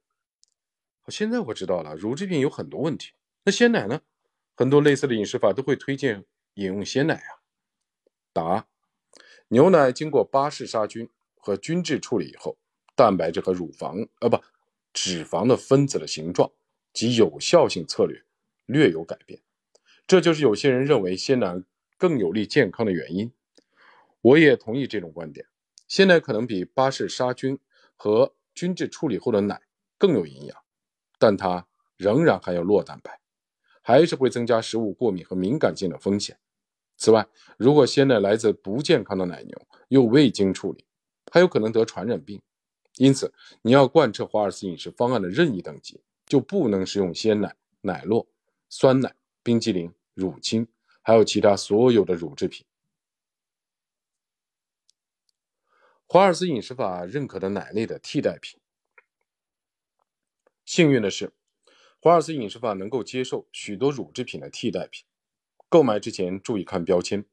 现在我知道了，乳制品有很多问题。那鲜奶呢？很多类似的饮食法都会推荐饮用鲜奶啊。答：牛奶经过巴氏杀菌和均质处理以后，蛋白质和乳房呃不脂肪的分子的形状及有效性策略略有改变，这就是有些人认为鲜奶更有利健康的原因。我也同意这种观点。鲜奶可能比巴氏杀菌和均质处理后的奶更有营养，但它仍然含有酪蛋白，还是会增加食物过敏和敏感性的风险。此外，如果鲜奶来自不健康的奶牛，又未经处理，还有可能得传染病。因此，你要贯彻华尔斯饮食方案的任意等级，就不能食用鲜奶、奶酪、酸奶、冰激凌、乳清，还有其他所有的乳制品。华尔斯饮食法认可的奶类的替代品。幸运的是，华尔斯饮食法能够接受许多乳制品的替代品。购买之前注意看标签，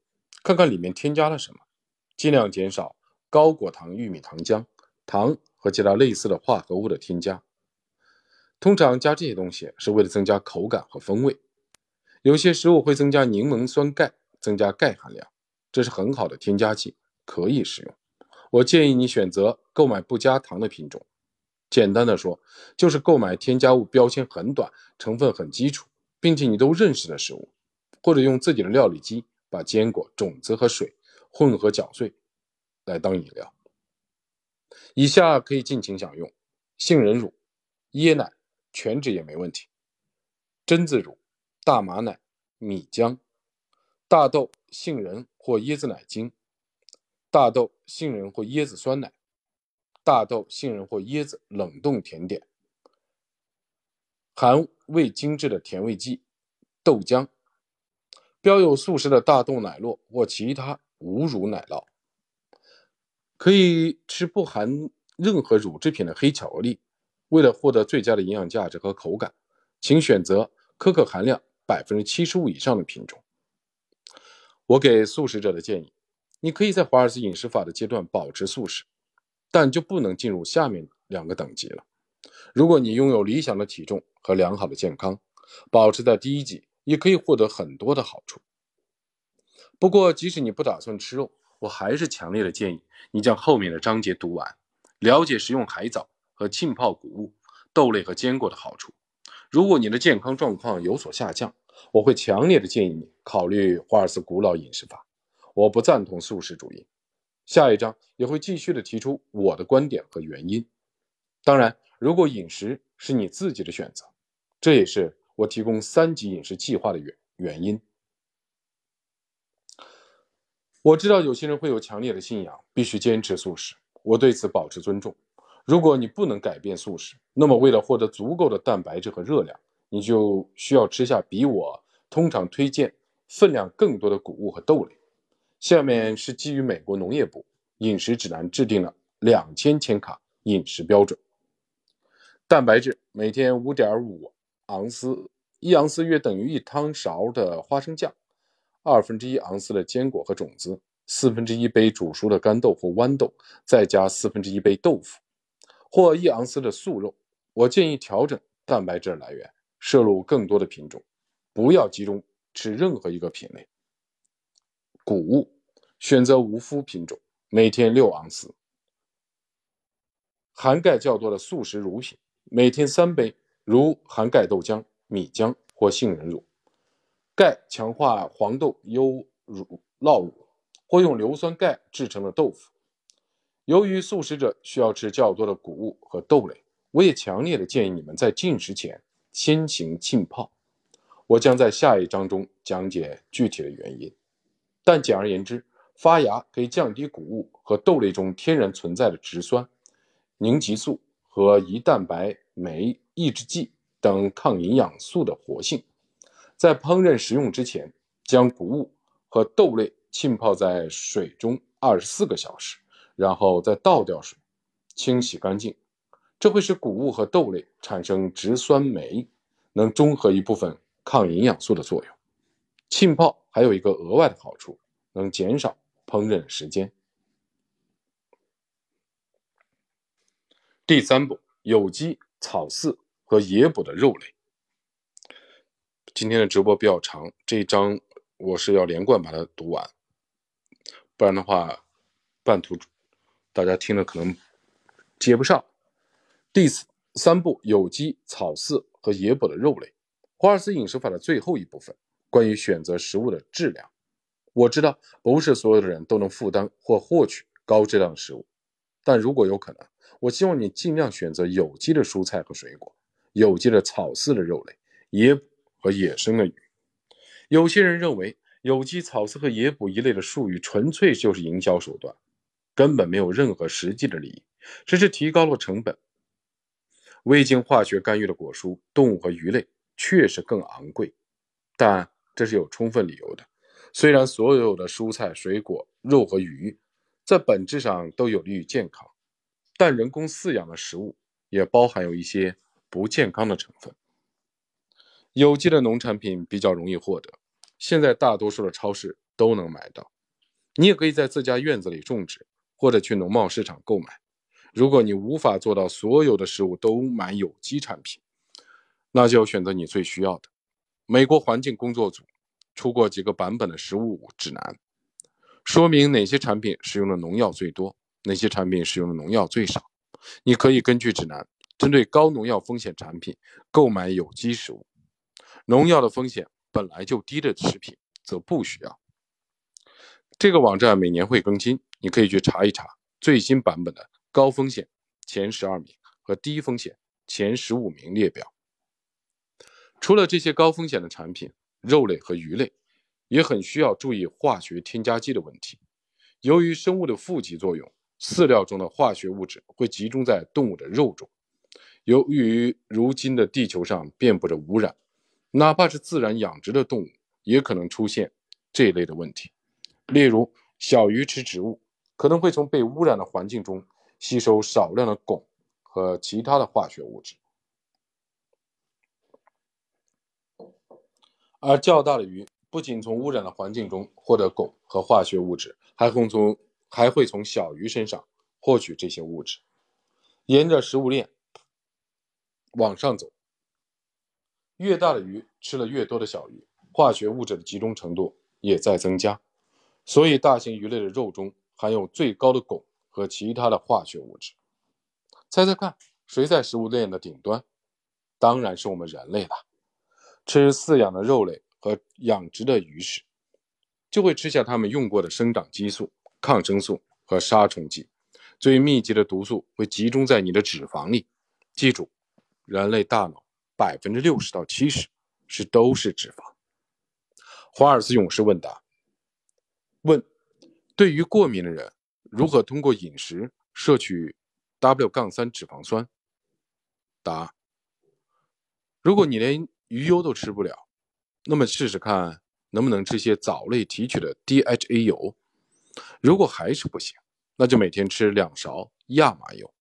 看看里面添加了什么，尽量减少高果糖玉米糖浆、糖和其他类似的化合物的添加。通常加这些东西是为了增加口感和风味。有些食物会增加柠檬酸钙，增加钙含量，这是很好的添加剂，可以使用。我建议你选择购买不加糖的品种。简单的说，就是购买添加物标签很短、成分很基础，并且你都认识的食物。或者用自己的料理机把坚果、种子和水混合搅碎，来当饮料。以下可以尽情享用：杏仁乳、椰奶（全脂也没问题）、榛子乳、大麻奶、米浆、大豆、杏仁或椰子奶精、大豆、杏仁或椰子酸奶、大豆、杏仁或椰子冷冻甜点、含味精致的甜味剂、豆浆。标有素食的大豆奶酪或其他无乳奶酪，可以吃不含任何乳制品的黑巧克力。为了获得最佳的营养价值和口感，请选择可可含量百分之七十五以上的品种。我给素食者的建议：你可以在华尔兹饮食法的阶段保持素食，但就不能进入下面两个等级了。如果你拥有理想的体重和良好的健康，保持在第一级。也可以获得很多的好处。不过，即使你不打算吃肉，我还是强烈的建议你将后面的章节读完，了解食用海藻和浸泡谷物、豆类和坚果的好处。如果你的健康状况有所下降，我会强烈的建议你考虑华尔斯古老饮食法。我不赞同素食主义。下一章也会继续的提出我的观点和原因。当然，如果饮食是你自己的选择，这也是。我提供三级饮食计划的原原因。我知道有些人会有强烈的信仰，必须坚持素食，我对此保持尊重。如果你不能改变素食，那么为了获得足够的蛋白质和热量，你就需要吃下比我通常推荐分量更多的谷物和豆类。下面是基于美国农业部饮食指南制定的两千千卡饮食标准。蛋白质每天五点五盎司，一盎司约等于一汤勺的花生酱，二分之一盎司的坚果和种子，四分之一杯煮熟的干豆或豌豆，再加四分之一杯豆腐，或一盎司的素肉。我建议调整蛋白质来源，摄入更多的品种，不要集中吃任何一个品类。谷物选择无麸品种，每天六盎司。含钙较多的素食乳品，每天三杯，如含钙豆浆、米浆或杏仁乳。钙强化黄豆优乳酪乳，或用硫酸钙制成的豆腐。由于素食者需要吃较多的谷物和豆类，我也强烈的建议你们在进食前先行浸泡。我将在下一章中讲解具体的原因。但简而言之，发芽可以降低谷物和豆类中天然存在的植酸。凝集素和胰蛋白酶抑制剂等抗营养素的活性。在烹饪食用之前，将谷物和豆类浸泡在水中二十四个小时，然后再倒掉水，清洗干净。这会使谷物和豆类产生植酸酶，能中和一部分抗营养素的作用。浸泡还有一个额外的好处，能减少烹饪时间。第三步，有机、草饲和野捕的肉类。今天的直播比较长，这一章我是要连贯把它读完，不然的话，半途大家听了可能接不上。第三步，有机、草饲和野捕的肉类。华尔兹饮食法的最后一部分，关于选择食物的质量。我知道不是所有的人都能负担或获取高质量的食物，但如果有可能。我希望你尽量选择有机的蔬菜和水果，有机的草饲的肉类，野捕和野生的鱼。有些人认为有机、草饲和野捕一类的术语纯粹就是营销手段，根本没有任何实际的利益，只是提高了成本。未经化学干预的果蔬、动物和鱼类确实更昂贵，但这是有充分理由的。虽然所有的蔬菜、水果、肉和鱼在本质上都有利于健康。但人工饲养的食物也包含有一些不健康的成分。有机的农产品比较容易获得，现在大多数的超市都能买到。你也可以在自家院子里种植，或者去农贸市场购买。如果你无法做到所有的食物都买有机产品，那就选择你最需要的。美国环境工作组出过几个版本的食物指南，说明哪些产品使用的农药最多。哪些产品使用的农药最少？你可以根据指南，针对高农药风险产品购买有机食物。农药的风险本来就低的食品则不需要。这个网站每年会更新，你可以去查一查最新版本的高风险前十二名和低风险前十五名列表。除了这些高风险的产品，肉类和鱼类也很需要注意化学添加剂的问题。由于生物的负极作用。饲料中的化学物质会集中在动物的肉中。由于如今的地球上遍布着污染，哪怕是自然养殖的动物也可能出现这一类的问题。例如，小鱼吃植物可能会从被污染的环境中吸收少量的汞和其他的化学物质，而较大的鱼不仅从污染的环境中获得汞和化学物质，还会从还会从小鱼身上获取这些物质，沿着食物链往上走，越大的鱼吃了越多的小鱼，化学物质的集中程度也在增加，所以大型鱼类的肉中含有最高的汞和其他的化学物质。猜猜看，谁在食物链的顶端？当然是我们人类了。吃饲养的肉类和养殖的鱼时，就会吃下它们用过的生长激素。抗生素和杀虫剂，最密集的毒素会集中在你的脂肪里。记住，人类大脑百分之六十到七十是都是脂肪。华尔兹勇士问答：问，对于过敏的人，如何通过饮食摄取 W- 杠三脂肪酸？答：如果你连鱼油都吃不了，那么试试看能不能吃些藻类提取的 DHA 油。如果还是不行，那就每天吃两勺亚麻油。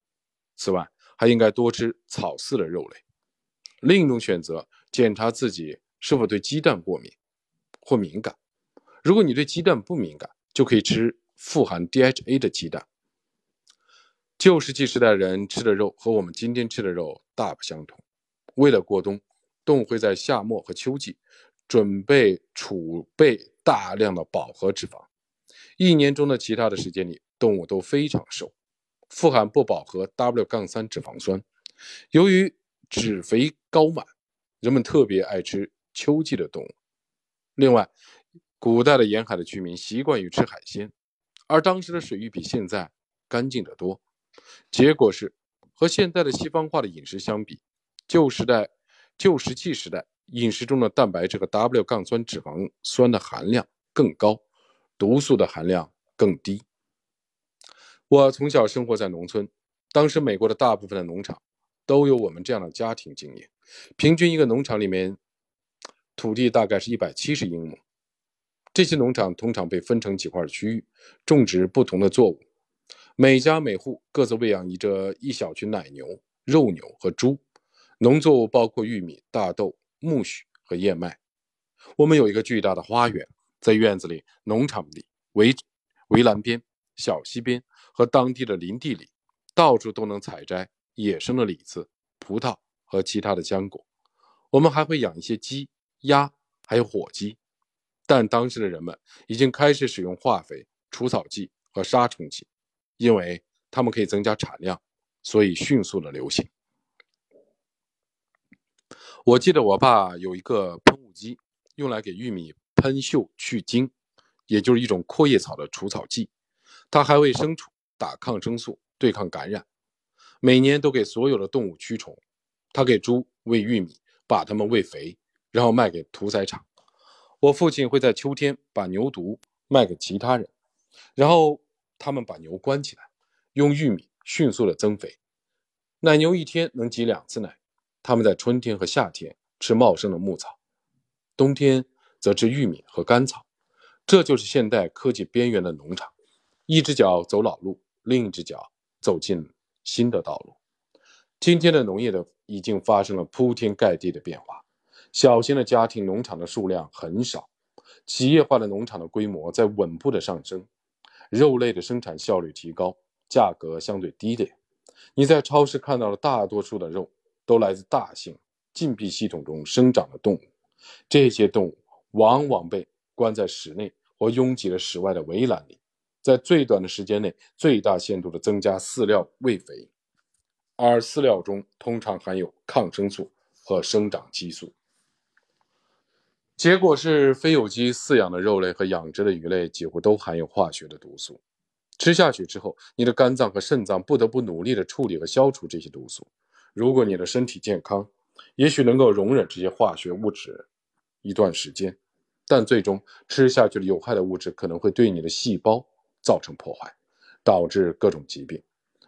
此外，还应该多吃草饲的肉类。另一种选择，检查自己是否对鸡蛋过敏或敏感。如果你对鸡蛋不敏感，就可以吃富含 DHA 的鸡蛋。旧石器时代人吃的肉和我们今天吃的肉大不相同。为了过冬，动物会在夏末和秋季准备储备大量的饱和脂肪。一年中的其他的时间里，动物都非常瘦。富含不饱和 W- 杠三脂肪酸，由于脂肥高满，人们特别爱吃秋季的动物。另外，古代的沿海的居民习惯于吃海鲜，而当时的水域比现在干净得多。结果是，和现代的西方化的饮食相比，旧时代、旧石器时代饮食中的蛋白质和 W- 杠酸脂肪酸的含量更高，毒素的含量更低。我从小生活在农村，当时美国的大部分的农场都有我们这样的家庭经营。平均一个农场里面土地大概是一百七十英亩，这些农场通常被分成几块区域，种植不同的作物。每家每户各自喂养一着一小群奶牛、肉牛和猪。农作物包括玉米、大豆、苜蓿和燕麦。我们有一个巨大的花园，在院子里、农场里、围围栏边、小溪边。和当地的林地里，到处都能采摘野生的李子、葡萄和其他的浆果。我们还会养一些鸡、鸭，还有火鸡。但当时的人们已经开始使用化肥、除草剂和杀虫剂，因为它们可以增加产量，所以迅速的流行。我记得我爸有一个喷雾机，用来给玉米喷锈去茎，也就是一种阔叶草的除草剂。他还为牲畜。打抗生素对抗感染，每年都给所有的动物驱虫。他给猪喂玉米，把它们喂肥，然后卖给屠宰场。我父亲会在秋天把牛犊卖给其他人，然后他们把牛关起来，用玉米迅速的增肥。奶牛一天能挤两次奶。他们在春天和夏天吃茂盛的牧草，冬天则吃玉米和干草。这就是现代科技边缘的农场，一只脚走老路。另一只脚走进新的道路。今天的农业的已经发生了铺天盖地的变化，小型的家庭农场的数量很少，企业化的农场的规模在稳步的上升，肉类的生产效率提高，价格相对低廉。你在超市看到的大多数的肉都来自大型禁闭系统中生长的动物，这些动物往往被关在室内或拥挤的室外的围栏里。在最短的时间内，最大限度地增加饲料喂肥，而饲料中通常含有抗生素和生长激素。结果是，非有机饲养的肉类和养殖的鱼类几乎都含有化学的毒素。吃下去之后，你的肝脏和肾脏不得不努力地处理和消除这些毒素。如果你的身体健康，也许能够容忍这些化学物质一段时间，但最终吃下去的有害的物质可能会对你的细胞。造成破坏，导致各种疾病。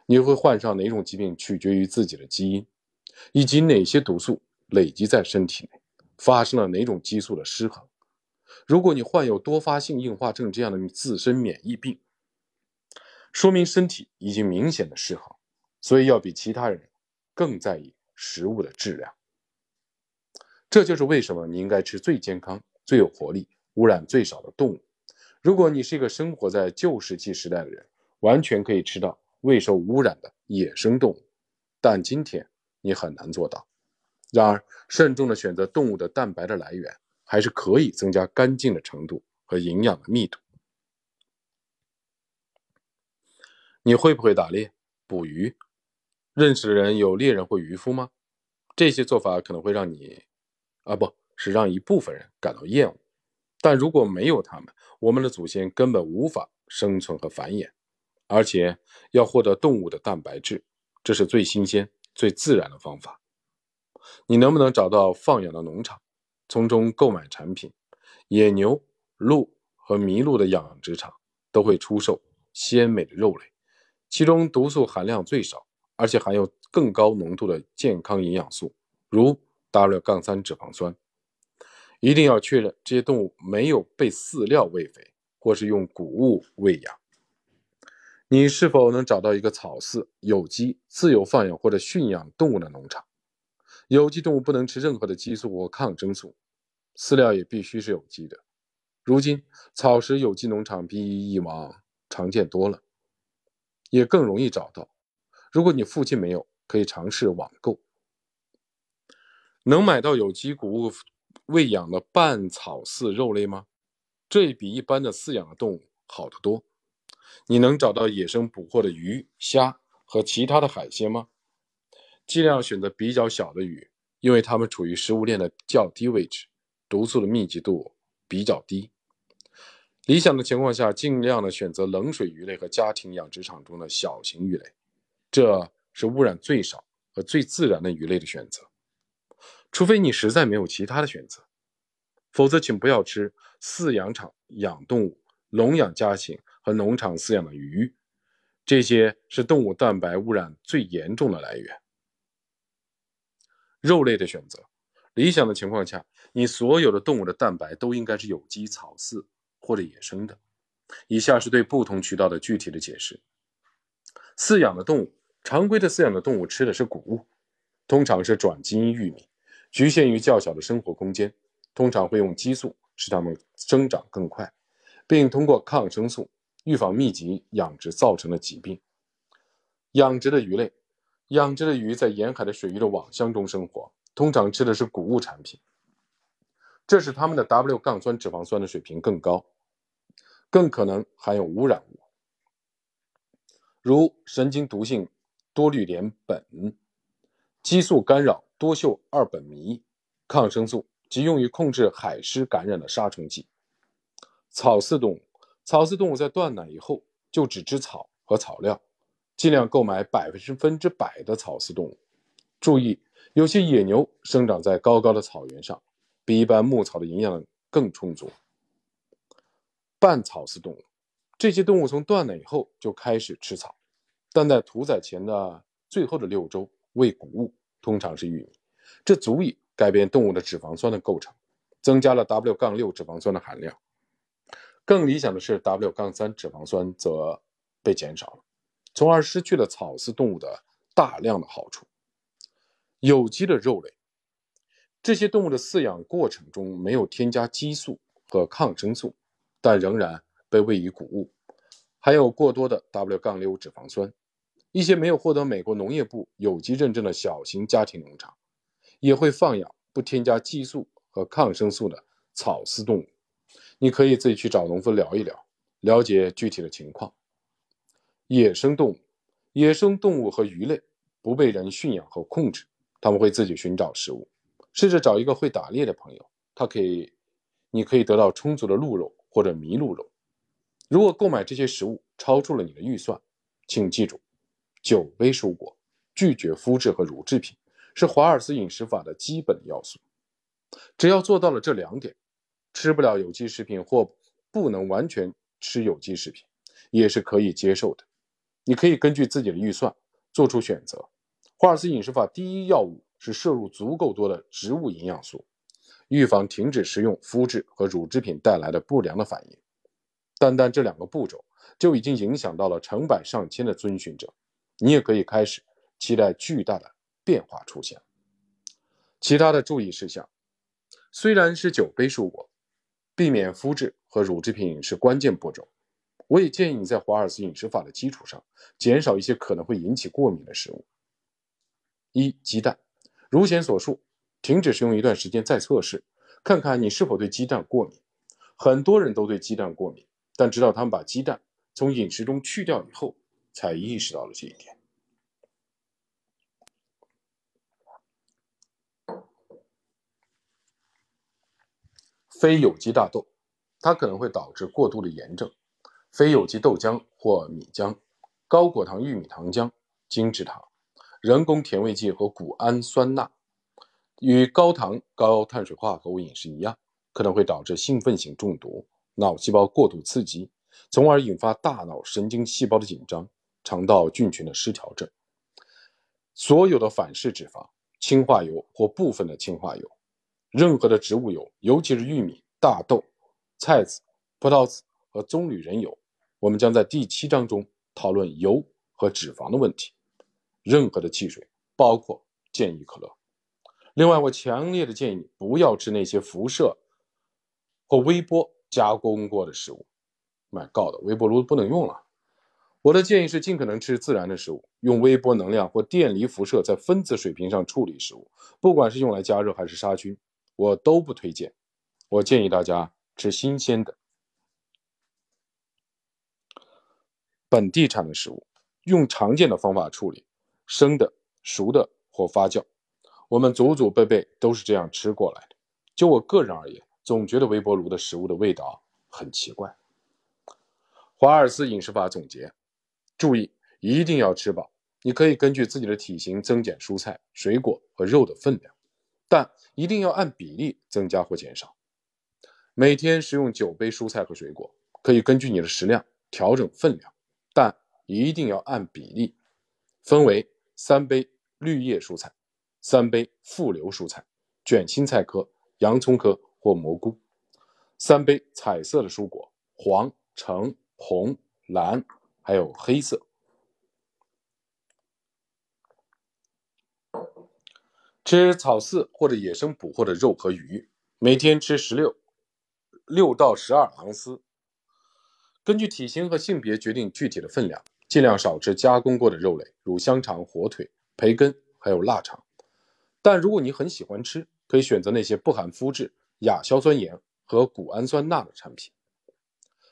你会患上哪种疾病，取决于自己的基因，以及哪些毒素累积在身体内，发生了哪种激素的失衡。如果你患有多发性硬化症这样的自身免疫病，说明身体已经明显的失衡，所以要比其他人更在意食物的质量。这就是为什么你应该吃最健康、最有活力、污染最少的动物。如果你是一个生活在旧石器时代的人，完全可以吃到未受污染的野生动物，但今天你很难做到。然而，慎重的选择动物的蛋白的来源，还是可以增加干净的程度和营养的密度。你会不会打猎、捕鱼？认识的人有猎人或渔夫吗？这些做法可能会让你，啊，不是让一部分人感到厌恶。但如果没有他们，我们的祖先根本无法生存和繁衍。而且要获得动物的蛋白质，这是最新鲜、最自然的方法。你能不能找到放养的农场，从中购买产品？野牛、鹿和麋鹿的养殖场都会出售鲜美的肉类，其中毒素含量最少，而且含有更高浓度的健康营养素，如 W- 杠三脂肪酸。一定要确认这些动物没有被饲料喂肥，或是用谷物喂养。你是否能找到一个草饲、有机、自由放养或者驯养动物的农场？有机动物不能吃任何的激素或抗生素，饲料也必须是有机的。如今，草食有机农场比以往常见多了，也更容易找到。如果你附近没有，可以尝试网购。能买到有机谷物喂养的半草饲肉类吗？这比一般的饲养的动物好得多。你能找到野生捕获的鱼、虾和其他的海鲜吗？尽量选择比较小的鱼，因为它们处于食物链的较低位置，毒素的密集度比较低。理想的情况下，尽量的选择冷水鱼类和家庭养殖场中的小型鱼类，这是污染最少和最自然的鱼类的选择。除非你实在没有其他的选择，否则请不要吃饲养场养动物、笼养家禽和农场饲养的鱼，这些是动物蛋白污染最严重的来源。肉类的选择，理想的情况下，你所有的动物的蛋白都应该是有机草饲或者野生的。以下是对不同渠道的具体的解释：饲养的动物，常规的饲养的动物吃的是谷物，通常是转基因玉米，局限于较小的生活空间，通常会用激素使它们生长更快，并通过抗生素预防密集养殖造成的疾病。养殖的鱼类。养殖的鱼在沿海的水域的网箱中生活，通常吃的是谷物产品，这使它们的 W- 杠酸脂肪酸的水平更高，更可能含有污染物，如神经毒性多氯联苯、激素干扰多溴二苯醚、抗生素及用于控制海狮感染的杀虫剂。草饲动物，草饲动物在断奶以后就只吃草和草料。尽量购买百分之百的草饲动物。注意，有些野牛生长在高高的草原上，比一般牧草的营养更充足。半草饲动物，这些动物从断奶以后就开始吃草，但在屠宰前的最后的六周喂谷物，通常是玉米。这足以改变动物的脂肪酸的构成，增加了 W- 杠六脂肪酸的含量。更理想的是，W- 杠三脂肪酸则被减少了。从而失去了草饲动物的大量的好处。有机的肉类，这些动物的饲养过程中没有添加激素和抗生素，但仍然被喂以谷物，含有过多的 W- 杠六脂肪酸。一些没有获得美国农业部有机认证的小型家庭农场，也会放养不添加激素和抗生素的草饲动物。你可以自己去找农夫聊一聊，了解具体的情况。野生动物，野生动物和鱼类不被人驯养和控制，他们会自己寻找食物。试着找一个会打猎的朋友，他可以，你可以得到充足的鹿肉或者麋鹿肉。如果购买这些食物超出了你的预算，请记住，酒杯蔬果，拒绝麸质和乳制品，是华尔斯饮食法的基本要素。只要做到了这两点，吃不了有机食品或不能完全吃有机食品，也是可以接受的。你可以根据自己的预算做出选择。华尔斯饮食法第一要务是摄入足够多的植物营养素，预防停止食用麸质和乳制品带来的不良的反应。单单这两个步骤就已经影响到了成百上千的遵循者。你也可以开始期待巨大的变化出现。其他的注意事项，虽然是酒杯蔬果，避免麸质和乳制品是关键步骤。我也建议你在华尔斯饮食法的基础上，减少一些可能会引起过敏的食物。一、鸡蛋，如前所述，停止食用一段时间再测试，看看你是否对鸡蛋过敏。很多人都对鸡蛋过敏，但直到他们把鸡蛋从饮食中去掉以后，才意识到了这一点。非有机大豆，它可能会导致过度的炎症。非有机豆浆或米浆、高果糖玉米糖浆、精制糖、人工甜味剂和谷氨酸钠，与高糖高碳水化合物饮食一样，可能会导致兴奋性中毒、脑细胞过度刺激，从而引发大脑神经细胞的紧张、肠道菌群的失调症。所有的反式脂肪、氢化油或部分的氢化油，任何的植物油，尤其是玉米、大豆、菜籽、葡萄籽和棕榈仁油。我们将在第七章中讨论油和脂肪的问题。任何的汽水，包括健怡可乐。另外，我强烈的建议你不要吃那些辐射或微波加工过的食物。My God，微波炉不能用了。我的建议是尽可能吃自然的食物，用微波能量或电离辐射在分子水平上处理食物，不管是用来加热还是杀菌，我都不推荐。我建议大家吃新鲜的、本地产的食物，用常见的方法处理。生的、熟的或发酵，我们祖祖辈辈都是这样吃过来的。就我个人而言，总觉得微波炉的食物的味道很奇怪。华尔斯饮食法总结：注意，一定要吃饱。你可以根据自己的体型增减蔬菜、水果和肉的分量，但一定要按比例增加或减少。每天食用九杯蔬菜和水果，可以根据你的食量调整分量，但一定要按比例，分为。三杯绿叶蔬菜，三杯复流蔬菜，卷心菜科、洋葱科或蘑菇，三杯彩色的蔬果，黄、橙、红、蓝，还有黑色。吃草饲或者野生捕获的肉和鱼，每天吃十六六到十二盎司。根据体型和性别决定具体的分量。尽量少吃加工过的肉类，如香肠、火腿、培根，还有腊肠。但如果你很喜欢吃，可以选择那些不含麸质、亚硝酸盐和谷氨酸钠的产品。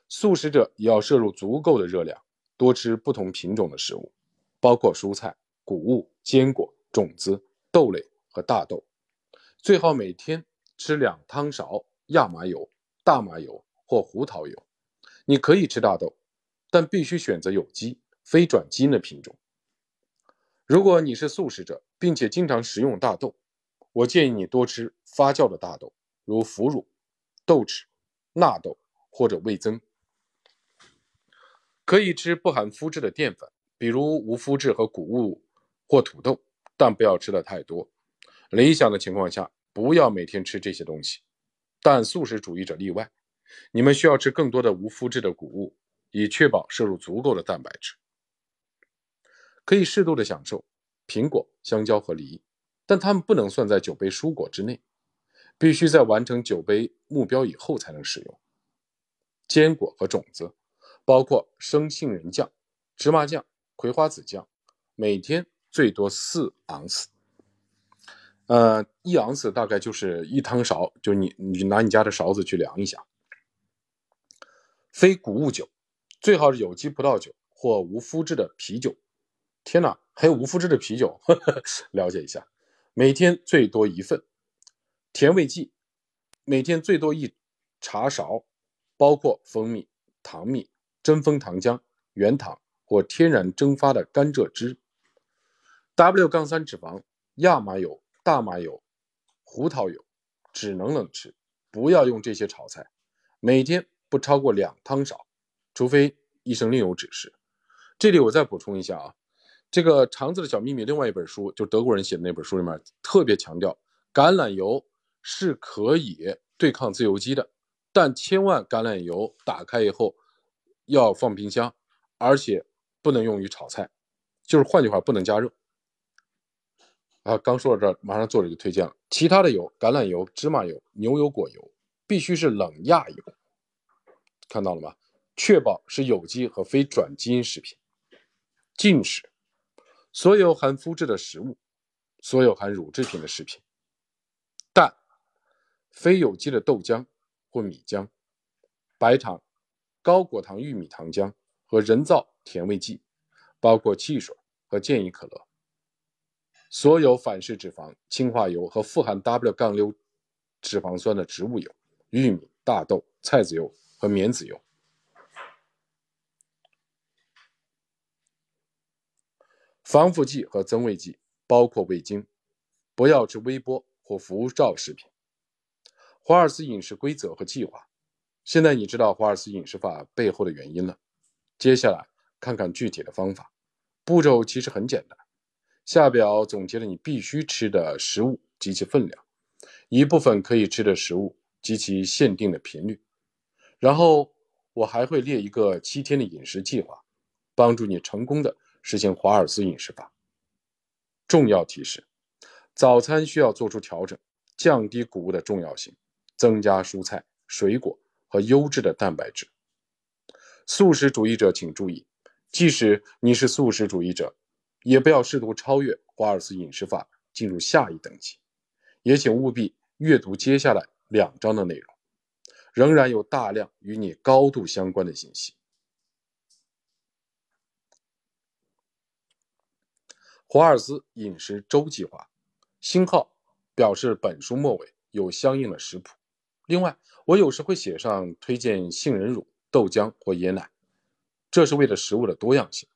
素食者也要摄入足够的热量，多吃不同品种的食物，包括蔬菜、谷物、坚果、种子、豆类和大豆。最好每天吃两汤勺亚麻油、大麻油或胡桃油。你可以吃大豆，但必须选择有机。非转基因的品种。如果你是素食者，并且经常食用大豆，我建议你多吃发酵的大豆，如腐乳、豆豉、纳豆或者味增。可以吃不含麸质的淀粉，比如无麸质和谷物或土豆，但不要吃的太多。理想的情况下，不要每天吃这些东西，但素食主义者例外。你们需要吃更多的无麸质的谷物，以确保摄入足够的蛋白质。可以适度的享受苹果、香蕉和梨，但它们不能算在酒杯蔬果之内，必须在完成酒杯目标以后才能使用。坚果和种子，包括生杏仁酱、芝麻酱、葵花籽酱，每天最多四盎司。呃，一盎司大概就是一汤勺，就你你拿你家的勺子去量一下。非谷物酒，最好是有机葡萄酒或无麸质的啤酒。天哪，还有无麸质的啤酒呵呵，了解一下。每天最多一份甜味剂，每天最多一茶勺，包括蜂蜜、糖蜜、真蜂糖浆、原糖或天然蒸发的甘蔗汁。W- 杠三脂肪、亚麻油、大麻油、胡桃油，只能冷吃，不要用这些炒菜。每天不超过两汤勺，除非医生另有指示。这里我再补充一下啊。这个肠子的小秘密，另外一本书就德国人写的那本书里面特别强调，橄榄油是可以对抗自由基的，但千万橄榄油打开以后要放冰箱，而且不能用于炒菜，就是换句话不能加热。啊，刚说到这儿，马上作者就推荐了其他的油，橄榄油、芝麻油、牛油果油必须是冷压油，看到了吗？确保是有机和非转基因食品，禁食。所有含麸质的食物，所有含乳制品的食品，蛋、非有机的豆浆或米浆、白糖、高果糖玉米糖浆和人造甜味剂，包括汽水和健怡可乐。所有反式脂肪、氢化油和富含 W- 杠六脂肪酸的植物油，玉米、大豆、菜籽油和棉籽油。防腐剂和增味剂包括味精，不要吃微波或辐照食品。华尔兹饮食规则和计划，现在你知道华尔斯饮食法背后的原因了。接下来看看具体的方法，步骤其实很简单。下表总结了你必须吃的食物及其分量，一部分可以吃的食物及其限定的频率。然后我还会列一个七天的饮食计划，帮助你成功的实现华尔兹饮食法。重要提示：早餐需要做出调整，降低谷物的重要性，增加蔬菜、水果和优质的蛋白质。素食主义者请注意，即使你是素食主义者，也不要试图超越华尔兹饮食法进入下一等级。也请务必阅读接下来两章的内容，仍然有大量与你高度相关的信息。华尔兹饮食周计划，星号表示本书末尾有相应的食谱。另外，我有时会写上推荐杏仁乳、豆浆或椰奶，这是为了食物的多样性。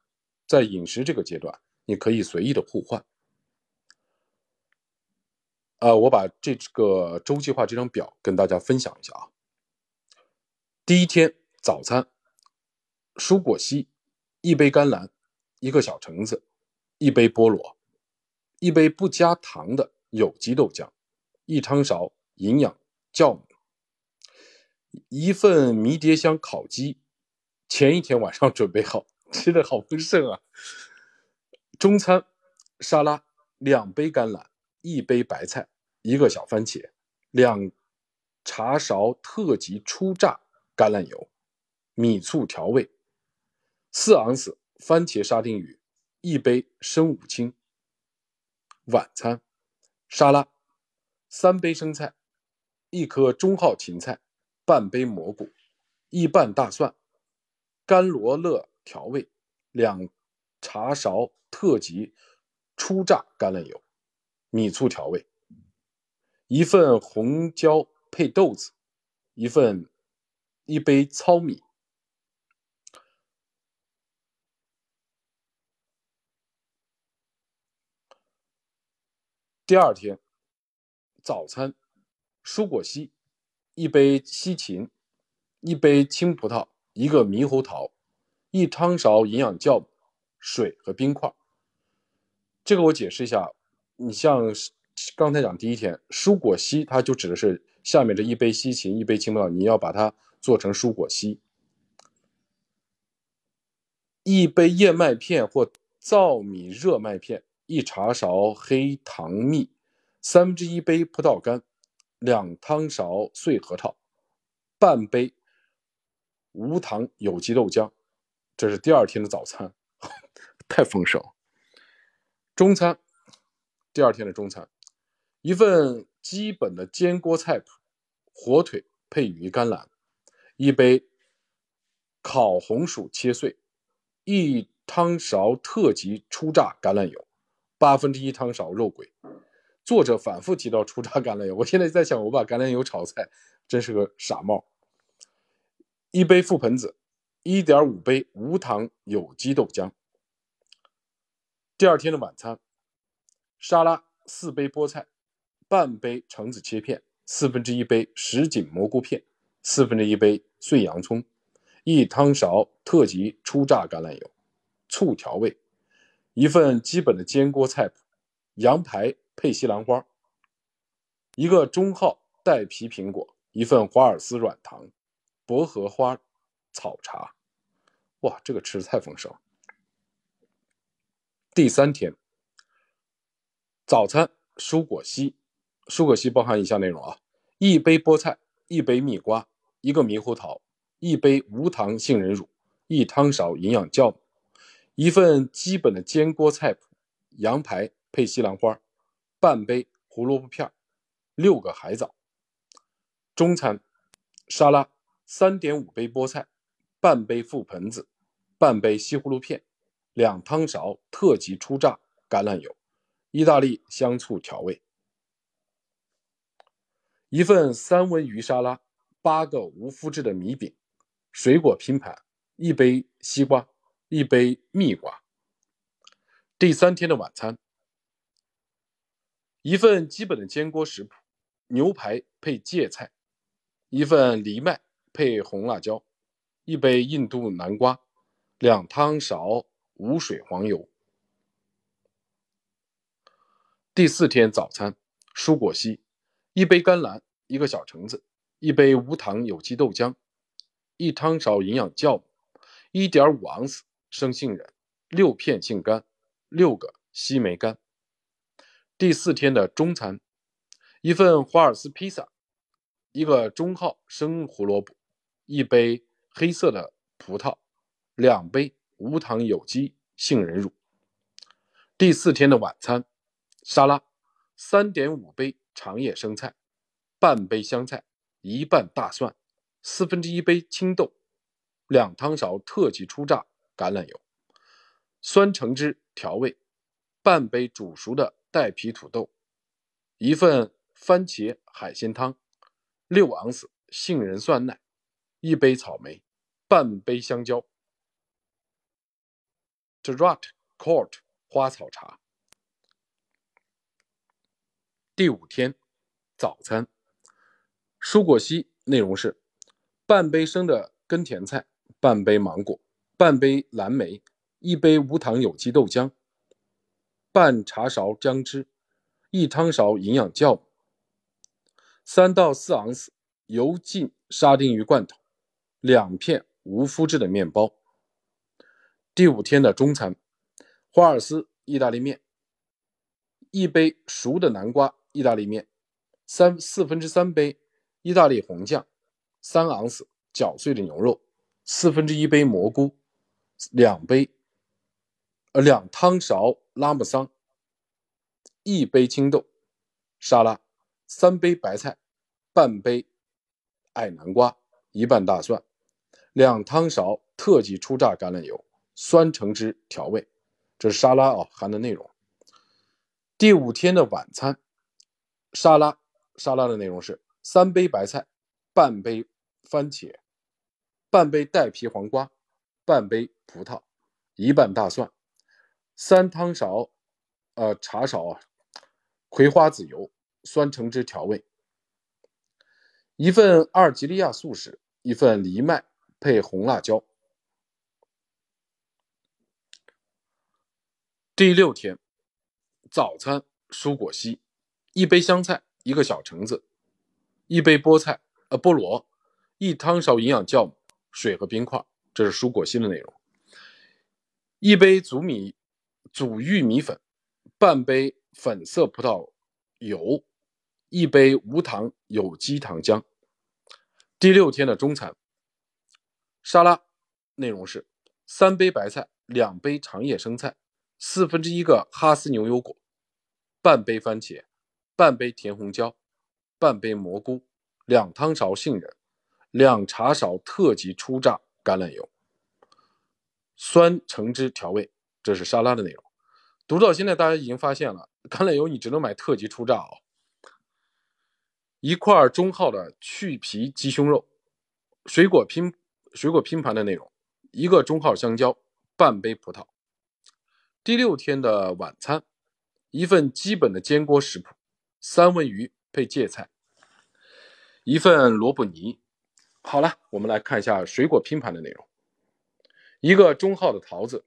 在饮食这个阶段，你可以随意的互换。呃，我把这个周计划这张表跟大家分享一下啊。第一天早餐，蔬果昔，一杯甘蓝，一个小橙子。一杯菠萝，一杯不加糖的有机豆浆，一汤勺营养酵母，一份迷迭香烤鸡，前一天晚上准备好，吃的好丰盛啊。中餐沙拉，两杯橄榄，一杯白菜，一个小番茄，两茶勺特级初榨橄榄油，米醋调味，四盎司番茄沙丁鱼。一杯生五清。晚餐沙拉，三杯生菜，一颗中号芹菜，半杯蘑菇，一半大蒜，干罗勒调味，两茶勺特级初榨橄榄油，米醋调味，一份红椒配豆子，一份一杯糙米。第二天早餐，蔬果昔，一杯西芹，一杯青葡萄，一个猕猴桃，一汤勺营养酵母，水和冰块。这个我解释一下，你像刚才讲第一天蔬果昔，它就指的是下面这一杯西芹，一杯青葡萄，你要把它做成蔬果昔。一杯燕麦片或糙米热麦片。一茶勺黑糖蜜，三分之一杯葡萄干，两汤勺碎核桃，半杯无糖有机豆浆。这是第二天的早餐，太丰盛。中餐，第二天的中餐，一份基本的煎锅菜谱：火腿配鱼甘蓝，一杯烤红薯切碎，一汤勺特级初榨橄榄油。八分之一汤勺肉桂，作者反复提到初榨橄榄油。我现在在想，我把橄榄油炒菜，真是个傻帽。一杯覆盆子，一点五杯无糖有机豆浆。第二天的晚餐，沙拉四杯菠菜，半杯橙子切片，四分之一杯什锦蘑菇片，四分之一杯碎洋葱，一汤勺特级初榨橄榄油，醋调味。一份基本的煎锅菜谱：羊排配西兰花，一个中号带皮苹果，一份华尔兹软糖，薄荷花草茶。哇，这个吃的太丰盛了。第三天，早餐蔬果昔，蔬果昔包含以下内容啊：一杯菠菜，一杯蜜瓜，一个猕猴桃，一杯无糖杏仁乳，一汤勺营养酵母。一份基本的煎锅菜谱：羊排配西兰花，半杯胡萝卜片，六个海藻。中餐沙拉：三点五杯菠菜，半杯覆盆子，半杯西葫芦片，两汤勺特级初榨橄榄油，意大利香醋调味。一份三文鱼沙拉，八个无麸质的米饼，水果拼盘，一杯西瓜。一杯蜜瓜。第三天的晚餐，一份基本的煎锅食谱：牛排配芥菜，一份藜麦配红辣椒，一杯印度南瓜，两汤勺无水黄油。第四天早餐，蔬果昔：一杯甘蓝，一个小橙子，一杯无糖有机豆浆，一汤勺营养酵母，一点五盎司。生杏仁，六片杏干，六个西梅干。第四天的中餐，一份华尔斯披萨，一个中号生胡萝卜，一杯黑色的葡萄，两杯无糖有机杏仁乳。第四天的晚餐，沙拉，三点五杯长叶生菜，半杯香菜，一半大蒜，四分之一杯青豆，两汤勺特级初榨橄榄油，酸橙汁调味，半杯煮熟的。带皮土豆，一份番茄海鲜汤，六盎司杏仁酸奶，一杯草莓，半杯香蕉。Drat Court 花草茶。第五天早餐，蔬果昔内容是半杯生的根甜菜，半杯芒果，半杯蓝莓，一杯无糖有机豆浆。半茶勺姜汁，一汤勺营养酵母，三到四盎司油浸沙丁鱼罐头，两片无麸质的面包。第五天的中餐，华尔斯意大利面，一杯熟的南瓜意大利面，三四分之三杯意大利红酱，三盎司搅碎的牛肉，四分之一杯蘑菇，两杯。呃，两汤勺拉姆桑，一杯青豆沙拉，三杯白菜，半杯矮南瓜，一半大蒜，两汤勺特级初榨橄榄油，酸橙汁调味。这是沙拉啊，含的内容。第五天的晚餐，沙拉，沙拉的内容是三杯白菜，半杯番茄，半杯带皮黄瓜，半杯葡萄，一半大蒜。三汤勺，呃，茶勺，葵花籽油、酸橙汁调味。一份阿尔及利亚素食，一份藜麦配红辣椒。第六天早餐蔬果昔，一杯香菜，一个小橙子，一杯菠菜，呃，菠萝，一汤勺营养酵母，水和冰块。这是蔬果昔的内容。一杯煮米。煮玉米粉，半杯粉色葡萄油，一杯无糖有机糖浆。第六天的中餐沙拉内容是三杯白菜，两杯长叶生菜，四分之一个哈斯牛油果，半杯番茄，半杯甜红椒，半杯蘑菇，两汤勺杏仁，两茶勺特级初榨橄榄油，酸橙汁调味。这是沙拉的内容。读到现在，大家已经发现了，橄榄油你只能买特级初榨哦。一块中号的去皮鸡胸肉，水果拼水果拼盘的内容，一个中号香蕉，半杯葡萄。第六天的晚餐，一份基本的煎锅食谱，三文鱼配芥菜，一份萝卜泥。好了，我们来看一下水果拼盘的内容，一个中号的桃子，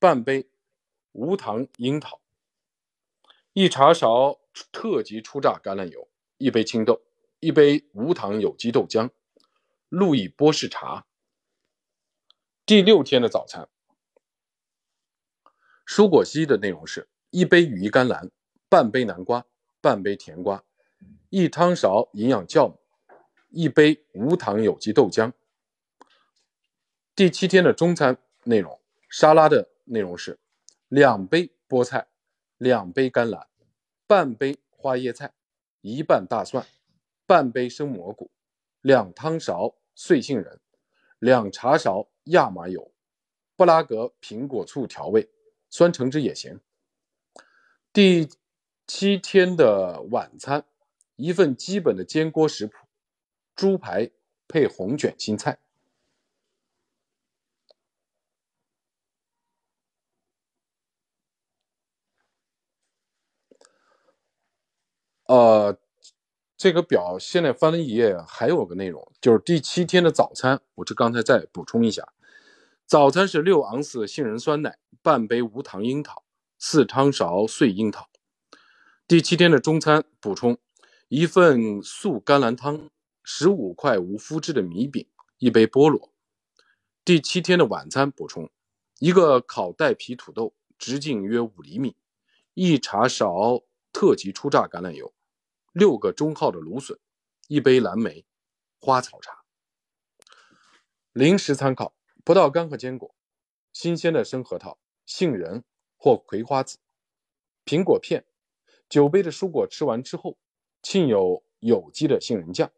半杯。无糖樱桃，一茶勺特级初榨橄榄油，一杯青豆，一杯无糖有机豆浆，路易波士茶。第六天的早餐，蔬果昔的内容是一杯羽衣甘蓝，半杯南瓜，半杯甜瓜，一汤勺营养酵母，一杯无糖有机豆浆。第七天的中餐内容，沙拉的内容是。两杯菠菜，两杯甘蓝，半杯花椰菜，一半大蒜，半杯生蘑菇，两汤勺碎杏仁，两茶勺亚麻油，布拉格苹果醋调味，酸橙汁也行。第七天的晚餐，一份基本的煎锅食谱，猪排配红卷心菜。呃，这个表现在翻了一页，还有个内容，就是第七天的早餐。我这刚才再补充一下，早餐是六盎司杏仁酸奶，半杯无糖樱桃，四汤勺碎樱桃。第七天的中餐补充一份素甘蓝汤，十五块无麸质的米饼，一杯菠萝。第七天的晚餐补充一个烤带皮土豆，直径约五厘米，一茶勺特级初榨橄榄油，六个中号的芦笋，一杯蓝莓花草茶。零食参考：葡萄干和坚果，新鲜的生核桃、杏仁或葵花籽，苹果片，酒杯的蔬果吃完之后，浸有有机的杏仁酱，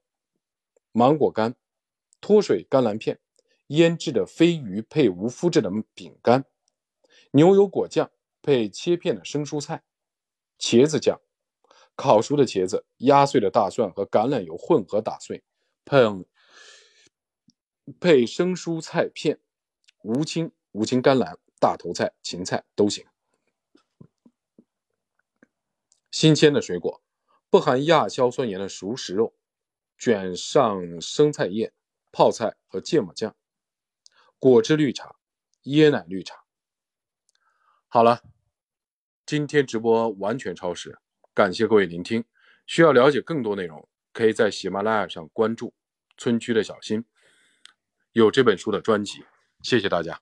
芒果干，脱水甘蓝片，腌制的鲱鱼配无麸质的饼干，牛油果酱配切片的生蔬菜，茄子酱，烤熟的茄子、压碎的大蒜和橄榄油混合打碎，配。配生蔬菜片、无青、无青甘蓝、大头菜、芹菜都行。新鲜的水果，不含亚硝酸盐的熟食肉，卷上生菜叶、泡菜和芥末酱。果汁绿茶、椰奶绿茶。好了，今天直播完全超时，感谢各位聆听。需要了解更多内容，可以在喜马拉雅上关注“村区的小新”。有这本书的专辑，谢谢大家。